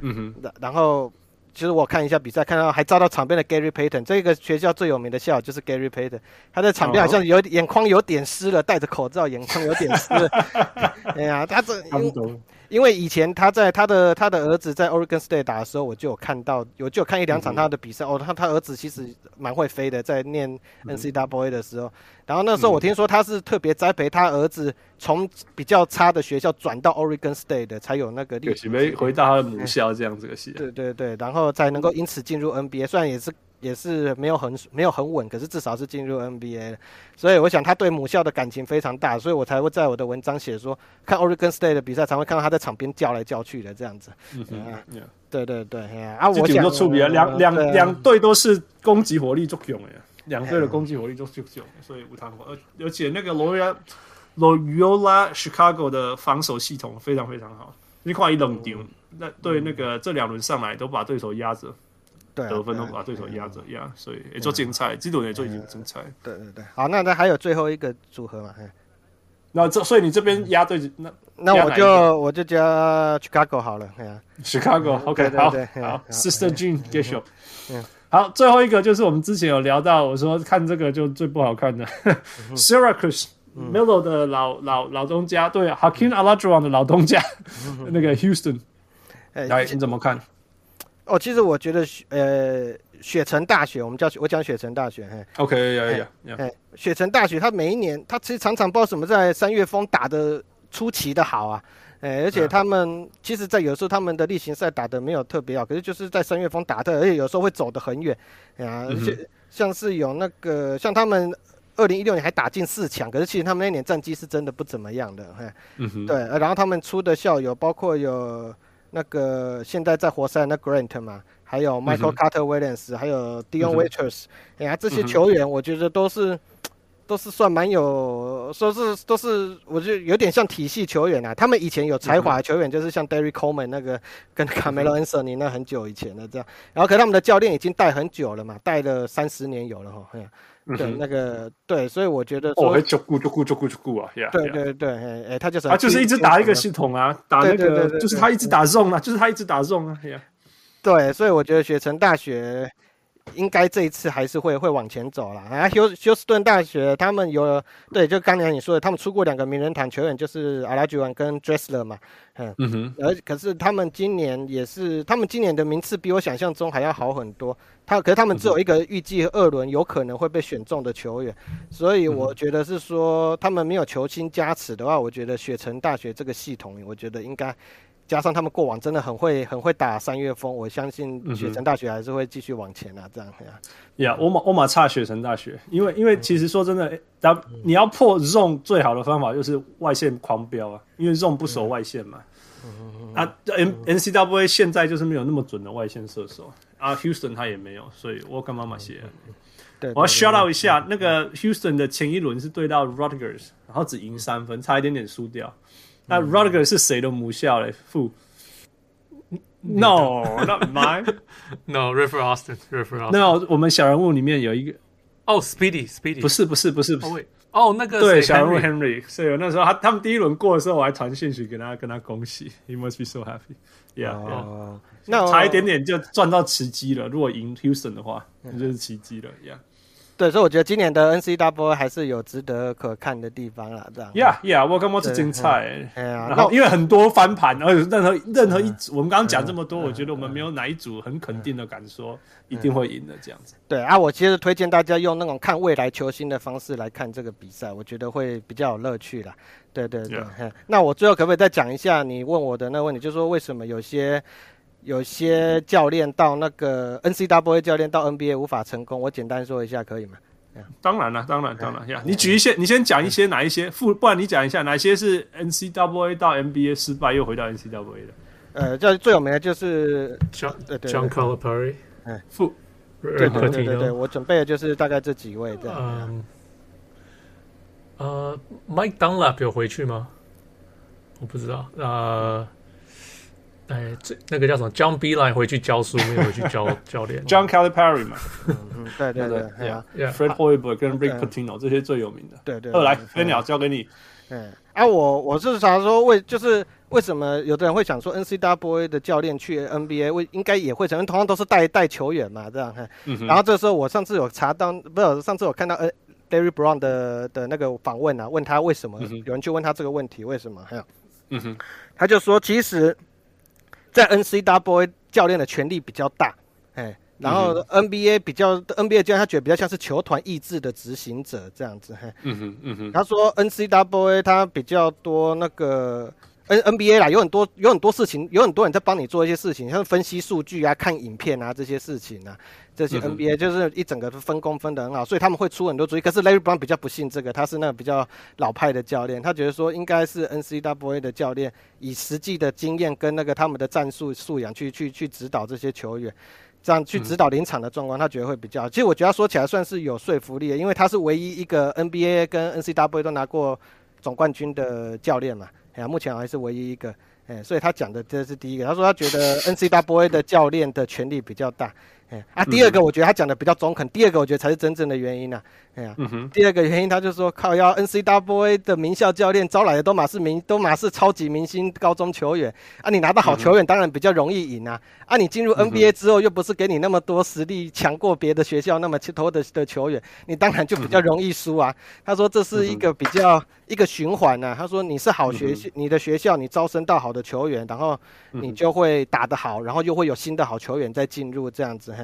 嗯哼，然然后。其实我看一下比赛，看到还遭到场边的 Gary Payton，这个学校最有名的校友就是 Gary Payton，他在场边好像有眼眶有点湿了，戴着口罩，眼眶有点湿了。哎呀，他这。因为以前他在他的他的儿子在 Oregon State 打的时候，我就有看到，我就有看一两场他的比赛。嗯、哦，他他儿子其实蛮会飞的，在念 NCAA 的时候。嗯、然后那时候我听说他是特别栽培他儿子从比较差的学校转到 Oregon State 的，才有那个历史。没回到他的母校这样子的戏。对对对，然后才能够因此进入 NBA，虽然也是也是没有很没有很稳，可是至少是进入 NBA 了。所以我想他对母校的感情非常大，所以我才会在我的文章写说，看 Oregon State 的比赛，才会看到他在场边叫来叫去的这样子。嗯嗯，对对对，啊，我想说，两两两队都是攻击火力足强的，两队的攻击火力都足强，所以无谈而而且那个 Loyola Loyola Chicago 的防守系统非常非常好，你看一冷丢，那对那个这两轮上来都把对手压着。对，得分都把对手压着压，所以也做精彩，这轮也做已经精彩。对对对，好，那那还有最后一个组合嘛？那这所以你这边压对那那我就我就加 Chicago 好了，哎呀，Chicago，OK，好，好，Sister Jean 继续。嗯，好，最后一个就是我们之前有聊到，我说看这个就最不好看的，Syracuse Melo 的老老老东家，对，Hakeem Olajuwon 的老东家，那个 Houston，来，你怎么看？哦，其实我觉得，呃，雪城大学，我们叫我讲雪城大学，嘿，OK，呀呀呀，哎，雪城大学，它每一年，它其实常常不知道什么在三月风打的出奇的好啊，哎，而且他们、嗯、其实，在有时候他们的例行赛打的没有特别好，可是就是在三月风打的，而且有时候会走得很远，哎呀，而且像是有那个，像他们二零一六年还打进四强，可是其实他们那年战绩是真的不怎么样的，嘿，嗯哼，对，然后他们出的校友包括有。那个现在在活塞那 Grant 嘛，还有 Michael Carter Williams，、嗯、还有 Dion Waiters，哎呀，这些球员我觉得都是、嗯、都是算蛮有，说是都是，我觉得有点像体系球员啊。他们以前有才华的球员，就是像 Derrick Coleman 那个跟 Carmelo Anthony 那很久以前的这样。然后，可是他们的教练已经带很久了嘛，带了三十年有了哈。对，那个对，所以我觉得说，哦，就顾就顾就顾就顾啊，对对对，哎哎，他就是他就是一直打一个系统啊，打那个就是他一直打 zone 啊，就是他一直打 zone 啊，对，所以我觉得雪城大学。应该这一次还是会会往前走了啊！休休斯顿大学他们有对，就刚才你说的，他们出过两个名人堂球员，就是阿拉吉万跟 Dressler 嘛，嗯嗯哼，而可是他们今年也是，他们今年的名次比我想象中还要好很多。他可是他们只有一个预计二轮有可能会被选中的球员，所以我觉得是说他们没有球星加持的话，我觉得雪城大学这个系统，我觉得应该。加上他们过往真的很会很会打三月风，我相信雪城大学还是会继续往前啊，这样呀。呀，我马我马差雪城大学，因为因为其实说真的，打你要破 zone 最好的方法就是外线狂飙啊，因为 zone 不守外线嘛。啊，N N C W A 现在就是没有那么准的外线射手啊，Houston 他也没有，所以我干嘛嘛写？对，我要 shout out 一下，那个 Houston 的前一轮是对到 Rutgers，然后只赢三分，差一点点输掉。那 Rutgers 是谁的母校嘞？父？No，not mine。No，River Austin，River Austin。那我们小人物里面有一个哦，Speedy，Speedy。不是，不是，不是，不是。哦，那个对，小人物 Henry。所以那时候他他们第一轮过的时候，我还传讯息给他跟他恭喜，He must be so happy。Yeah，那差一点点就赚到奇迹了。如果赢 Houston 的话，那就是奇迹了。Yeah。对，所以我觉得今年的 NCAA 还是有值得可看的地方啦，这样。Yeah，Yeah，我感觉是精彩。哎呀，然后因为很多翻盘，而且任何任何一组，我们刚刚讲这么多，我觉得我们没有哪一组很肯定的敢说一定会赢的这样子。对啊，我其实推荐大家用那种看未来球星的方式来看这个比赛，我觉得会比较有乐趣啦。对对对，那我最后可不可以再讲一下你问我的那个问题，就是说为什么有些？有些教练到那个 NCAA 教练到 NBA 无法成功，我简单说一下可以吗？当然了，当然，当然呀。你举一些，你先讲一些哪一些，不不然你讲一下哪些是 NCAA 到 NBA 失败又回到 NCAA 的。呃，这最有名的就是 John John Calipari，哎，负，对对对对对，我准备的就是大概这几位这样。嗯，呃，Mike Dunlap 有回去吗？我不知道，呃。哎，这那个叫什么？John Beilein 回去教书，没有回去教教练。John Calipari 嘛，嗯对对对，Yeah，Fred Hoiberg 跟 Rick Pitino 这些最有名的。对对。二来飞鸟交给你。嗯，啊，我我是想说，为就是为什么有的人会想说 N C W A 的教练去 NBA，为应该也会成，同样都是带带球员嘛，这样。嗯。然后这时候我上次有查到，不是上次我看到呃 Derrick Brown 的的那个访问啊，问他为什么有人去问他这个问题，为什么？还有，嗯哼，他就说其实。在 N C W A 教练的权力比较大，哎，然后 NBA 比较 NBA 教练他觉得比较像是球团意志的执行者这样子，嘿，嗯哼嗯哼，他说 N C W A 他比较多那个 N N B A 啦，有很多有很多事情，有很多人在帮你做一些事情，像分析数据啊、看影片啊这些事情啊，这些 N B A 就是一整个分工分得很好，所以他们会出很多主意。可是 Larry Brown 比较不信这个，他是那个比较老派的教练，他觉得说应该是 N C W A 的教练以实际的经验跟那个他们的战术素养去去去指导这些球员，这样去指导临场的状况，他觉得会比较好。其实我觉得他说起来算是有说服力的，因为他是唯一一个 N B A 跟 N C W A 都拿过总冠军的教练嘛。哎呀，目前还是唯一一个，哎，所以他讲的这是第一个。他说他觉得 N C W A 的教练的权力比较大，哎，啊，第二个我觉得他讲的比较中肯，第二个我觉得才是真正的原因呢、啊。哎呀，嗯，第二个原因，他就说靠，要 N C W A 的名校教练招来的都马是名，都马是超级明星高中球员啊，你拿到好球员当然比较容易赢啊。啊，你进入 NBA 之后又不是给你那么多实力强过别的学校那么多的的球员，你当然就比较容易输啊。他说这是一个比较一个循环呢。他说你是好学校，你的学校你招生到好的球员，然后你就会打得好，然后又会有新的好球员再进入这样子。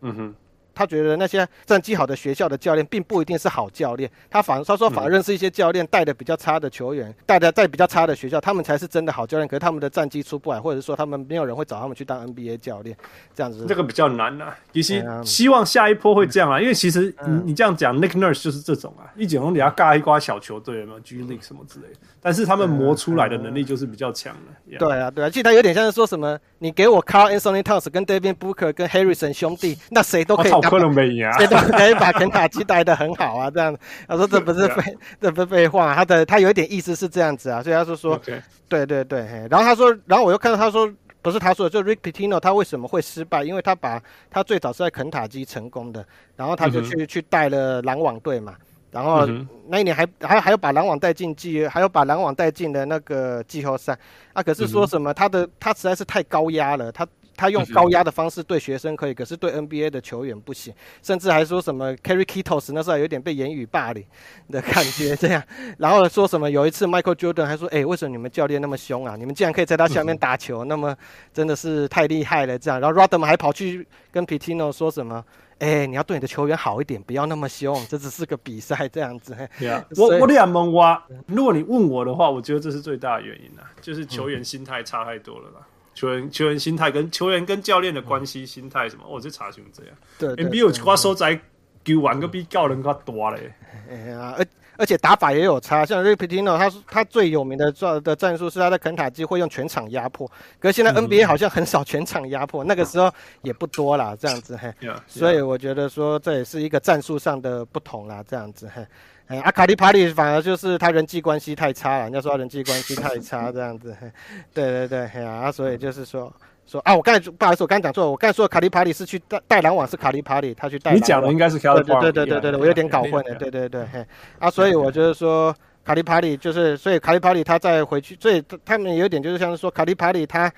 嗯哼。他觉得那些战绩好的学校的教练并不一定是好教练，他反他说反而认识一些教练带的比较差的球员，带的在比较差的学校，他们才是真的好教练。可是他们的战绩出不来，或者说他们没有人会找他们去当 NBA 教练，这样子。这个比较难啊。其实希望下一波会这样啊，因为其实你你这样讲，Nick Nurse 就是这种啊，一整容底下尬一挂小球队嘛，G League 什么之类的，但是他们磨出来的能力就是比较强的。对啊，对啊，其实他有点像是说什么，你给我 Carl Anthony Towns 跟 Devin Booker 跟 Harrison 兄弟，那谁都可以。可能没赢啊。对，可以把肯塔基带得很好啊，这样。他说这不是废，这不是废话。他的他有一点意思是这样子啊，所以他就说，Okay. 对对对。然后他说，然后我又看到他说，不是他说的，就 Rick Pitino 他为什么会失败？因为他把他最早是在肯塔基成功的，然后他就去、嗯、去带了篮网队嘛，然后那一年还还还要把篮网带进季，还要把篮网带进了那个季后赛啊。可是说什么他的他实在是太高压了，他。他用高压的方式对学生可以，可是对 NBA 的球员不行，甚至还说什么 Kerry Kittles 那时候有点被言语霸凌的感觉这样，然后说什么有一次 Michael Jordan 还说，哎，为什么你们教练那么凶啊？你们竟然可以在他下面打球，那么真的是太厉害了这样。然后 Rodman 还跑去跟 Pitino 说什么，哎，你要对你的球员好一点，不要那么凶，这只是个比赛这样子。Yeah. 我我两蒙哇，如果你问我的话，我觉得这是最大的原因啊，就是球员心态差太多了吧。球员球员心态跟球员跟教练的关系心态什么，我这查询这样。对，对，比如我说在球玩个比教练更多嘞。哎呀，而而且打法也有差，像 Rick Pitino，他他最有名的战的战术是他在肯塔基会用全场压迫，可是现在 NBA 好像很少全场压迫，那个时候也不多啦，这样子嘿。所以我觉得说这也是一个战术上的不同啦，这样子嘿。哎，阿卡利帕里反而就是他人际关系太差了，人家说他人际关系太差 这样子，对对对，哎呀、啊，所以就是说说啊，我刚才不好意思，我刚才讲错了，我刚才说卡利帕里是去带带篮网是卡利帕里，他去带。你讲的应该是卡利帕里。对对对对对对，我有点搞混了，对对对，嘿，啊，所以我就是说卡利帕里就是，所以卡利帕里他再回去，所以他们有点就是像是说卡利帕里他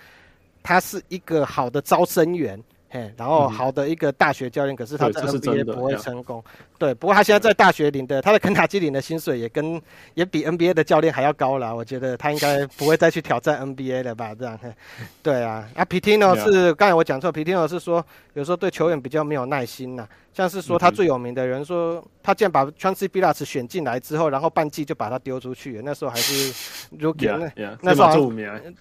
他是一个好的招生员。嘿，然后好的一个大学教练，嗯、可是他在 NBA 不会成功。对，不过他现在在大学领的，他的肯塔基领的薪水也跟也比 NBA 的教练还要高了。我觉得他应该不会再去挑战 NBA 了吧？这样，对啊。啊，Pitino 是刚才我讲错，Pitino 是说有时候对球员比较没有耐心呐、啊。像是说他最有名的人说，他竟然把 Chauncey Billups 选进来之后，然后半季就把他丢出去。那时候还是 Rookie，那那时候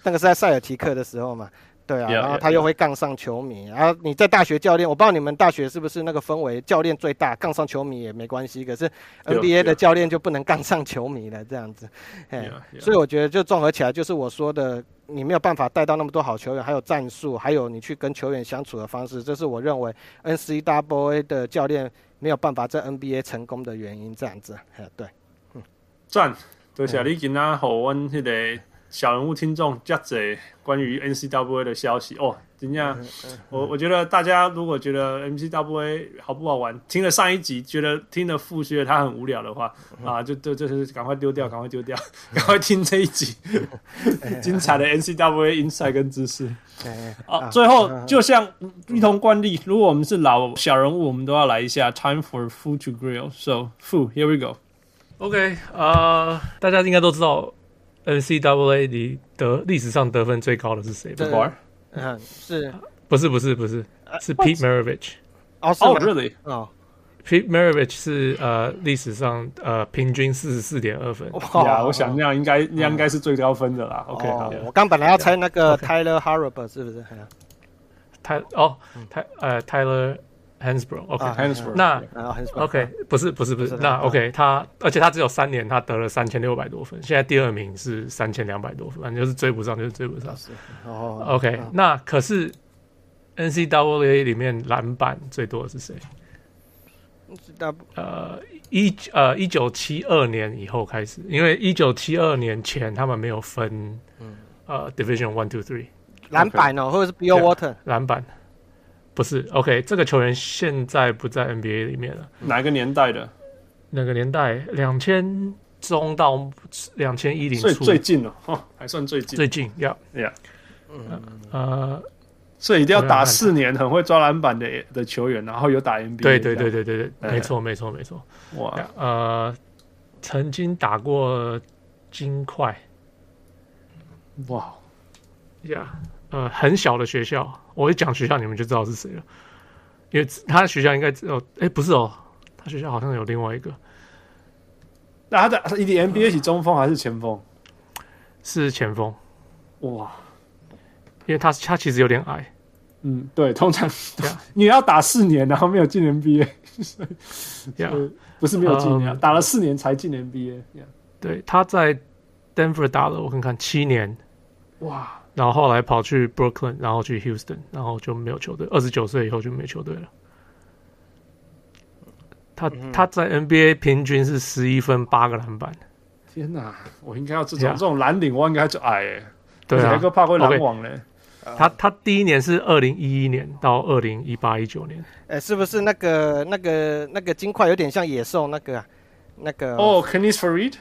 那个是在塞尔提克的时候嘛。对啊，然后他又会杠上球迷，然后你在大学教练，我不知道你们大学是不是那个氛围，教练最大，杠上球迷也没关系。可是 NBA 的教练就不能杠上球迷了，这样子。哎，所以我觉得就综合起来，就是我说的，你没有办法带到那么多好球员，还有战术，还有你去跟球员相处的方式，这是我认为 NCAA 的教练没有办法在 NBA 成功的原因。这样子，哎，对，嗯，赞，多谢你今天好温那个。小人物听众加载关于 N C W A 的消息哦，怎样？我我觉得大家如果觉得 N C W A 好不好玩，听了上一集觉得听了复学他很无聊的话啊，就就就是赶快丢掉，赶快丢掉，赶快听这一集 精彩的 N C W A insight 跟知识。啊，最后就像一同惯例，如果我们是老小人物，我们都要来一下 Time for food to Grill。So food, here we go. OK，呃，大家应该都知道。NCAA 里得历史上得分最高的是谁？不玩？嗯，是，不是不是不是，是 Pete Maravich。哦，是 Really？哦 Pete Maravich 是呃历史上呃平均四十四点二分。哇，我想那样应该那应该是最高分的啦。OK，好。我刚本来要猜那个 Tyler Harper 是不是？泰哦，泰呃 Tyler Hansbrough，OK，Hansbrough。那 OK 不是不是不是，那 OK 他而且他只有三年，他得了三千六百多分，现在第二名是三千两百多分，反正就是追不上，就是追不上。哦，OK，那可是 NCAA 里面篮板最多的是谁？呃，一呃一九七二年以后开始，因为一九七二年前他们没有分，呃，Division One Two Three 篮板哦，或者是 Bill Water 篮板，不是 OK，这个球员现在不在 NBA 里面了。哪个年代的？哪个年代？两千中到两千一零，最最近了，哦，还算最近，最近要呀，嗯呃。所以一定要打四年，很会抓篮板的的球员，然后有打 NBA。对对对对对对，没错没错没错。哇，呃，曾经打过金块。哇，呀，呃，很小的学校，我一讲学校你们就知道是谁了，因为他的学校应该只有，哎，不是哦，他学校好像有另外一个。那他的 NBA 是中锋还是前锋？是前锋。哇。因为他他其实有点矮，嗯，对，通常 你要打四年，然后没有进 NBA，不是没有进啊，打了四年才进 NBA。对，他在 Denver 打了我看看七年，哇，然后后来跑去 Brooklyn，然后去 Houston，然后就没有球队。二十九岁以后就没球队了。他他在 NBA 平均是十一分八个篮板。天哪，我应该要这种这种蓝领，我应该就矮哎，对啊，个怕会篮网嘞。他他第一年是二零一一年到二零一八一九年，哎、欸，是不是那个那个那个金块有点像野兽那个、啊、那个？哦，Kenneth Faried。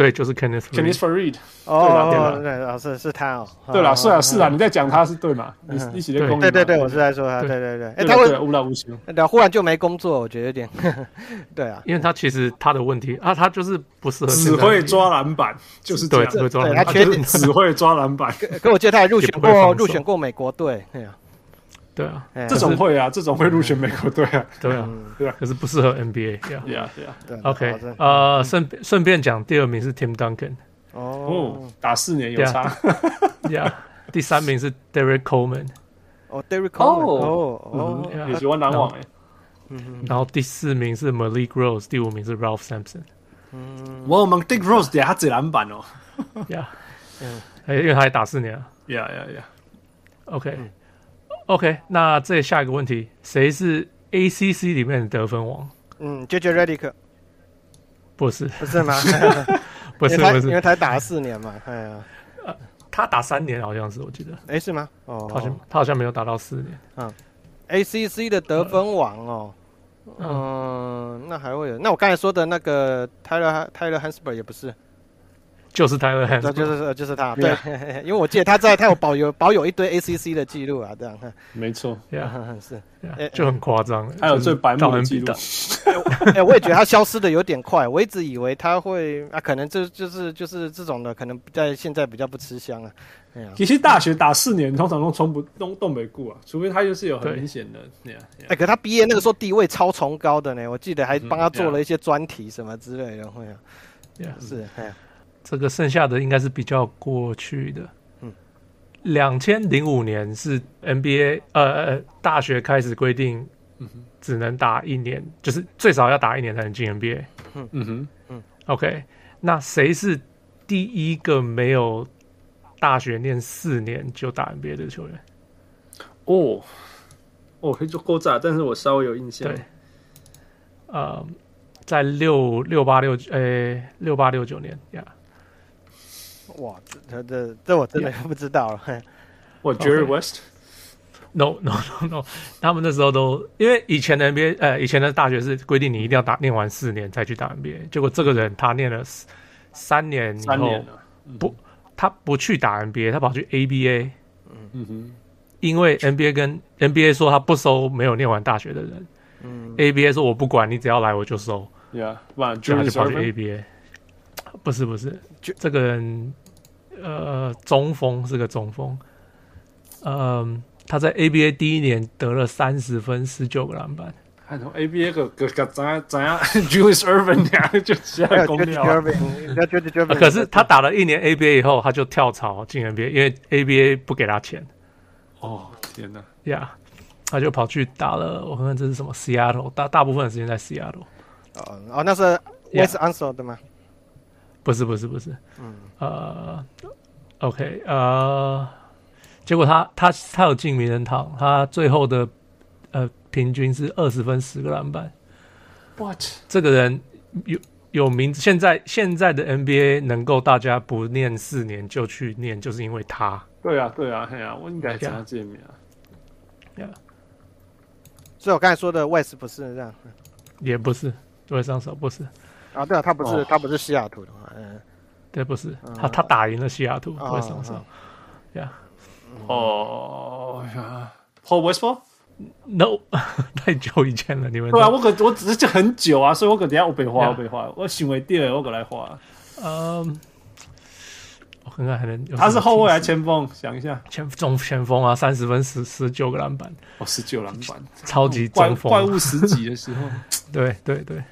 对，就是 Kenneth Kenneth Faried。哦，对了，是是他哦。对了，是啊是啊，你在讲他是对嘛？你一起在工对对对，我是在说他，对对对。哎，他会无来无休，对，忽然就没工作，我觉得有点。对啊，因为他其实他的问题啊，他就是不适合。只会抓篮板，就是对，只会抓篮板。他缺点只会抓篮板。可我记得他还入选过入选过美国队，对啊。对啊，这种会啊，这种会入选美国队啊，对啊，对啊，可是不适合 NBA。对啊，对啊，对。OK，呃，顺顺便讲，第二名是 Tim Duncan。哦，打四年有差。Yeah，第三名是 Derrick Coleman。哦，Derrick Coleman。哦哦，也喜欢篮网哎。嗯，然后第四名是 Malik Rose，第五名是 Ralph Sampson。嗯，我们 Malik Rose 底下只篮板哦。Yeah，嗯，哎，因为他还打四年啊。Yeah yeah yeah。OK。OK，那这下一个问题，谁是 ACC 里面的得分王？嗯，JJ Redick，不是，不是吗？不是，不是，因为他打了四年嘛。哎呀，呃，他打三年好像是，我记得。哎，是吗？哦，好像他好像没有打到四年。嗯，ACC 的得分王哦，嗯，那还会有？那我刚才说的那个 Tyler Tyler Hansbrough 也不是。就是他的，就是就是他，对，因为我记得他在，他有保有 保有一堆 ACC 的记录啊，这样，没错，是，就很夸张，还有最白目的记录，哎，我也觉得他消失的有点快，我一直以为他会啊，可能就就是就是这种的，可能在现在比较不吃香啊，其实大学打四年通常都冲不动东北固啊，除非他就是有很明显的那样，哎，可他毕业那个时候地位超崇高的呢，我记得还帮他做了一些专题什么之类的，会啊，是，哎。这个剩下的应该是比较过去的。嗯，两千零五年是 NBA 呃呃大学开始规定，只能打一年，就是最少要打一年才能进 NBA。嗯嗯哼嗯，OK，那谁是第一个没有大学念四年就打 NBA 的球员？哦，哦，可以做勾炸，但是我稍微有印象。对，呃，在六六八六诶六八六九年呀。哇，这这这我真的不知道了。我 Jerry West？No no no no，他们那时候都因为以前的 NBA，呃，以前的大学是规定你一定要打念完四年才去打 NBA。结果这个人他念了三年以后，不，他不去打 NBA，他跑去 ABA。嗯哼，因为 NBA 跟 NBA 说他不收没有念完大学的人。嗯，ABA 说我不管你只要来我就收。Yeah，他就跑去 ABA。不是不是，就这个人。呃，中锋是个中锋，嗯、呃，他在 ABA 第一年得了三十分，十九个篮板，还从 ABA 个个个怎样怎样，Julius 攻掉。可是他打了一年 ABA 以后，他就跳槽进 NBA，因为 ABA 不给他钱。哦天哪，呀，他就跑去打了。我看看这是什么？Seattle，大大部分的时间在 Seattle。哦哦，那是 Wes Unseld 的吗？不是不是不是，嗯呃，OK 呃，结果他他他有进名人堂，他最后的呃平均是二十分十个篮板。What？这个人有有名字，现在现在的 NBA 能够大家不念四年就去念，就是因为他。对啊对啊对啊，我应该讲他这名啊。Yeah. 所以我刚才说的 Wes 不是这样，也不是。对，上手不是啊，对啊，他不是，他不是西雅图的嘛，嗯，对，不是，他他打赢了西雅图，会上手，呀，哦。呀，Paul Westphal？No，太久以前了，你们。对啊，我可我只是就很久啊，所以我可等下我被画，我被画，我行为第二，我可来画，嗯，我看看还能，他是后卫还是前锋？想一下，前中前锋啊，三十分十十九个篮板，哦，十九篮板，超级怪 怪物十级的时候，对对对。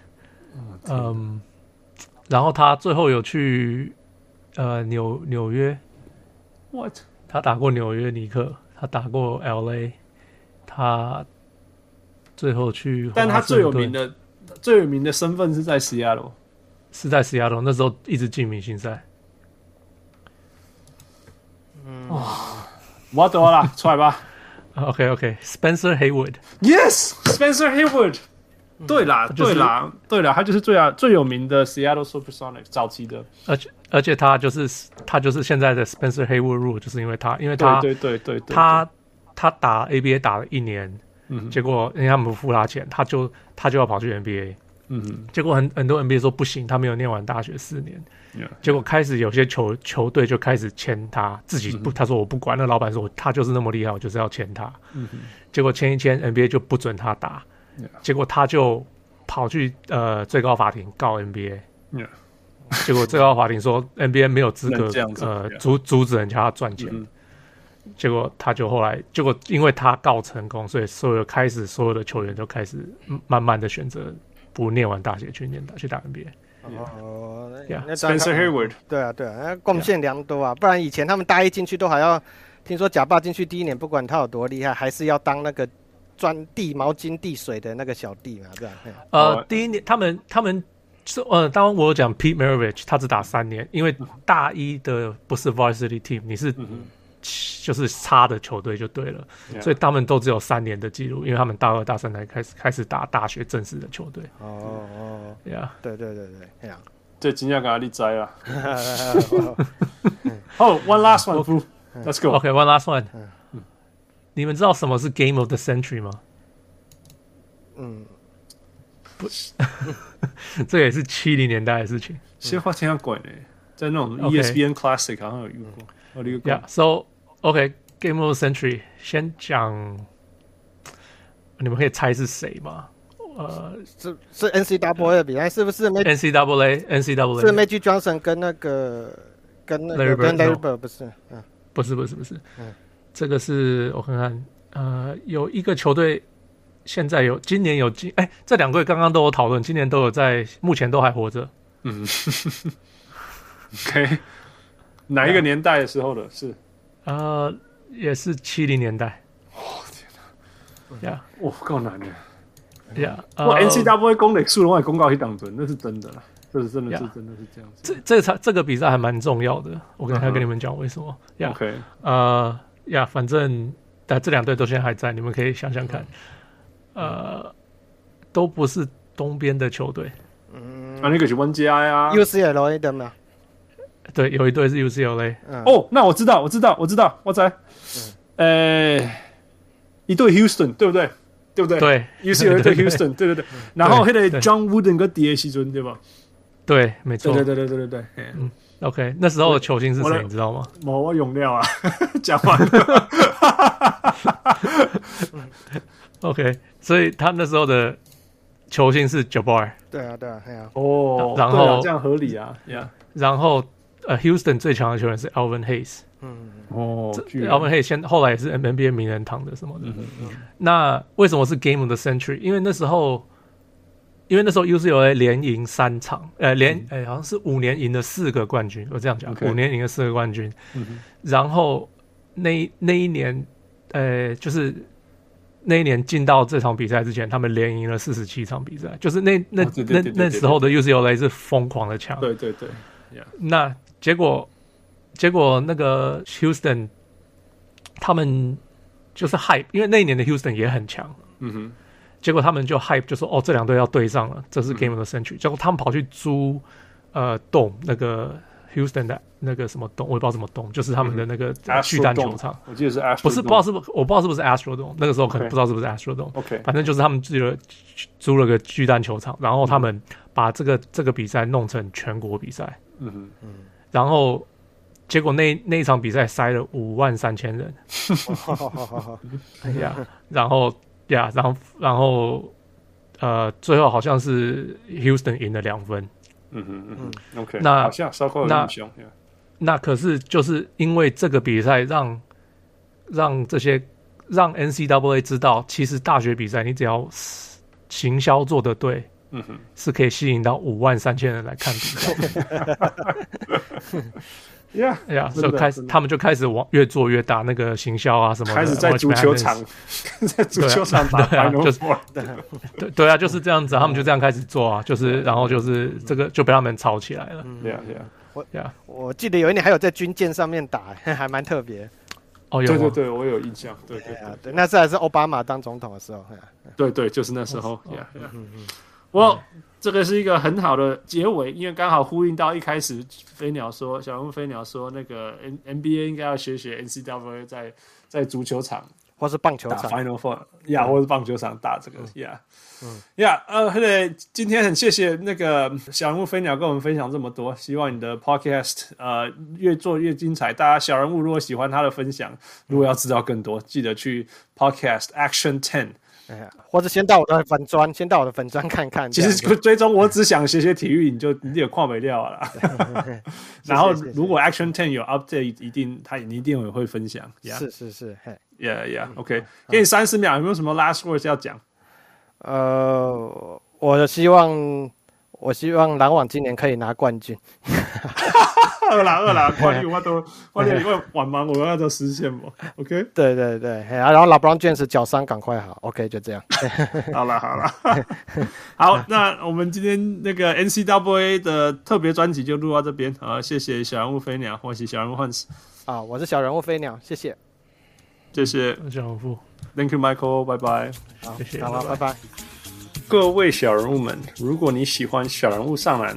嗯，然后他最后有去呃纽纽约，What？他打过纽约尼克，他打过 LA，他最后去，但他最有名的最有名的身份是在 Seattle，是在 Seattle，那时候一直进明星赛。嗯，哇，我懂了，出来吧。OK OK，Spencer Haywood，Yes，Spencer Haywood。对啦，对啦，对啦，他就是最啊最有名的 Seattle SuperSonics 早期的，而且而且他就是他就是现在的 Spencer Haywood Rule，就是因为他，因为他对对对对，他他打 ABA 打了一年，嗯，结果人家不付他钱，他就他就要跑去 NBA，嗯，结果很很多 NBA 说不行，他没有念完大学四年，结果开始有些球球队就开始签他，自己不他说我不管，那老板说他就是那么厉害，我就是要签他，嗯，结果签一签 NBA 就不准他打。结果他就跑去呃最高法庭告 NBA，结果最高法庭说 NBA 没有资格呃阻阻止人家赚钱，结果他就后来结果因为他告成功，所以所有开始所有的球员都开始慢慢的选择不念完大学去念大去打 NBA。哦，Spencer Haywood，对啊对啊，贡献良多啊，不然以前他们大一进去都还要听说贾霸进去第一年不管他有多厉害，还是要当那个。专递毛巾、递水的那个小弟嘛，对吧？呃，第一年他们他们是呃，当我讲 Pete Maravich，他只打三年，因为大一的不是 Varsity Team，你是就是差的球队就对了，所以他们都只有三年的记录，因为他们大二大三才开始开始打大学正式的球队。哦哦，对啊，对对对对，这样，这今天给他立栽了。哦，One last one，Let's go。OK，One last one。你们知道什么是 Game of the Century 吗？嗯，不是，这也是七零年代的事情。先花钱要管的，在那种 ESPN Classic 好像有用过。Yeah，so OK，Game of the Century 先讲，你们可以猜是谁吗？呃，是是 NCAA 的比赛，是不是 NCAA？NCAA 是 Magic Johnson 跟那个跟那个跟 Larry Bird 不是？嗯，不是不是不是，嗯。这个是我看看，呃，有一个球队现在有，今年有进，哎，这两队刚刚都有讨论，今年都有在，目前都还活着。嗯，OK，哪一个年代的时候的是？呃，也是七零年代。哦天哪！呀，哇，够难的。呀，哇，NCAA 公垒数的话，公告一档准，那是真的啦，这是真的是真的是这样子。这这场这个比赛还蛮重要的，我刚才跟你们讲为什么。OK，呃。呀，反正但这两队都现在还在，你们可以想想看，呃，都不是东边的球队。嗯，啊，那个是温家呀，UCLA 的嘛？对，有一队是 UCLA。哦，那我知道，我知道，我知道，我在。呃，一队 Houston，对不对？对不对？对，UCLA 对 Houston，对对对。然后那个 John Wooden 跟 D A 西尊，对吧？对，没错。对对对对对对。嗯。OK，那时候的球星是谁？你知道吗？我永料啊，讲完了。OK，所以他那时候的球星是 Jabbar。对啊，对啊，对啊。哦，然后这样合理啊，呀。然后呃，Houston 最强的球员是 Alvin Hayes。嗯哦，Alvin Hayes 先后来也是 NBA 名人堂的什么的。嗯嗯。那为什么是 Game of the Century？因为那时候，因为那时候 UCLA 连赢三场，呃，连哎、欸、好像是五年赢了四个冠军。我这样讲.五年赢了四个冠军。嗯。然后那那一年，呃，就是。那一年进到这场比赛之前，他们连赢了四十七场比赛，就是那那那那时候的 UCLA 是疯狂的强。对对对，对，那结果结果那个 Houston 他们就是 hype，因为那一年的 Houston 也很强。嗯哼。结果他们就 hype 就说哦，这两队要对上了，这是 Game of the Century。嗯、结果他们跑去租呃 Dome 那个。Houston 的那个什么洞，我也不知道什么洞，就是他们的那个巨蛋球场。我记得是 Astro，不是不知道是不是，我不知道是不是 Astro 洞。那个时候可能不知道是不是 Astro 洞。OK，反正就是他们租了租了个巨蛋球场，然后他们把这个这个比赛弄成全国比赛。嗯哼嗯。然后结果那那一场比赛塞了五万三千人。哎呀，然后呀，然后然后呃，最后好像是 Houston 赢了两分。嗯哼嗯哼，OK，那好像稍微有点凶。那可是就是因为这个比赛让让这些让 NCAA 知道，其实大学比赛你只要行销做的对，嗯哼，是可以吸引到五万三千人来看比赛。呀呀，所以开始他们就开始往越做越大，那个行销啊什么的，开始在足球场，在足球场打，对啊，就是对对啊，就是这样子，他们就这样开始做啊，就是然后就是这个就被他们炒起来了。对啊对啊，我我记得有一年还有在军舰上面打，还蛮特别。哦，有对对对，我有印象。对对对，那次还是奥巴马当总统的时候。对对，就是那时候。嗯嗯，我。这个是一个很好的结尾，因为刚好呼应到一开始飞鸟说，小人物飞鸟说，那个 N N B A 应该要学学 N C W A 在在足球场或是棒球场 Final Four 呀，或是棒球场打这个呀，嗯呀，呃，对，今天很谢谢那个小人物飞鸟跟我们分享这么多，希望你的 Podcast 呃越做越精彩。大家小人物如果喜欢他的分享，如果要知道更多，记得去 Podcast Action Ten。哎呀，或者先到我的粉砖，先到我的粉砖看看。其实追踪我只想学学体育，你就你有跨没掉了。然后如果 Action Ten 有 update，一定他你一定也会分享。是是是，嘿，Yeah Yeah，OK，给你三十秒，有没有什么 last words 要讲？呃，我希望我希望篮网今年可以拿冠军。二啦饿啦，关于我都，关于因为晚忙，我要都实现嘛。OK，对对对，然后 LeBron James 脚伤赶快好。OK，就这样。好了好了，好，那我们今天那个 NCAA 的特别专辑就录到这边。啊，谢谢小人物飞鸟，或是小人物幻死。啊，我是小人物飞鸟，谢谢，谢谢小人物，Thank you Michael，拜拜。好，谢谢，好了，拜拜。各位小人物们，如果你喜欢小人物上篮。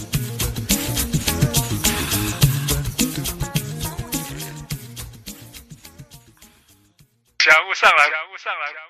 小雾上来小雾上来。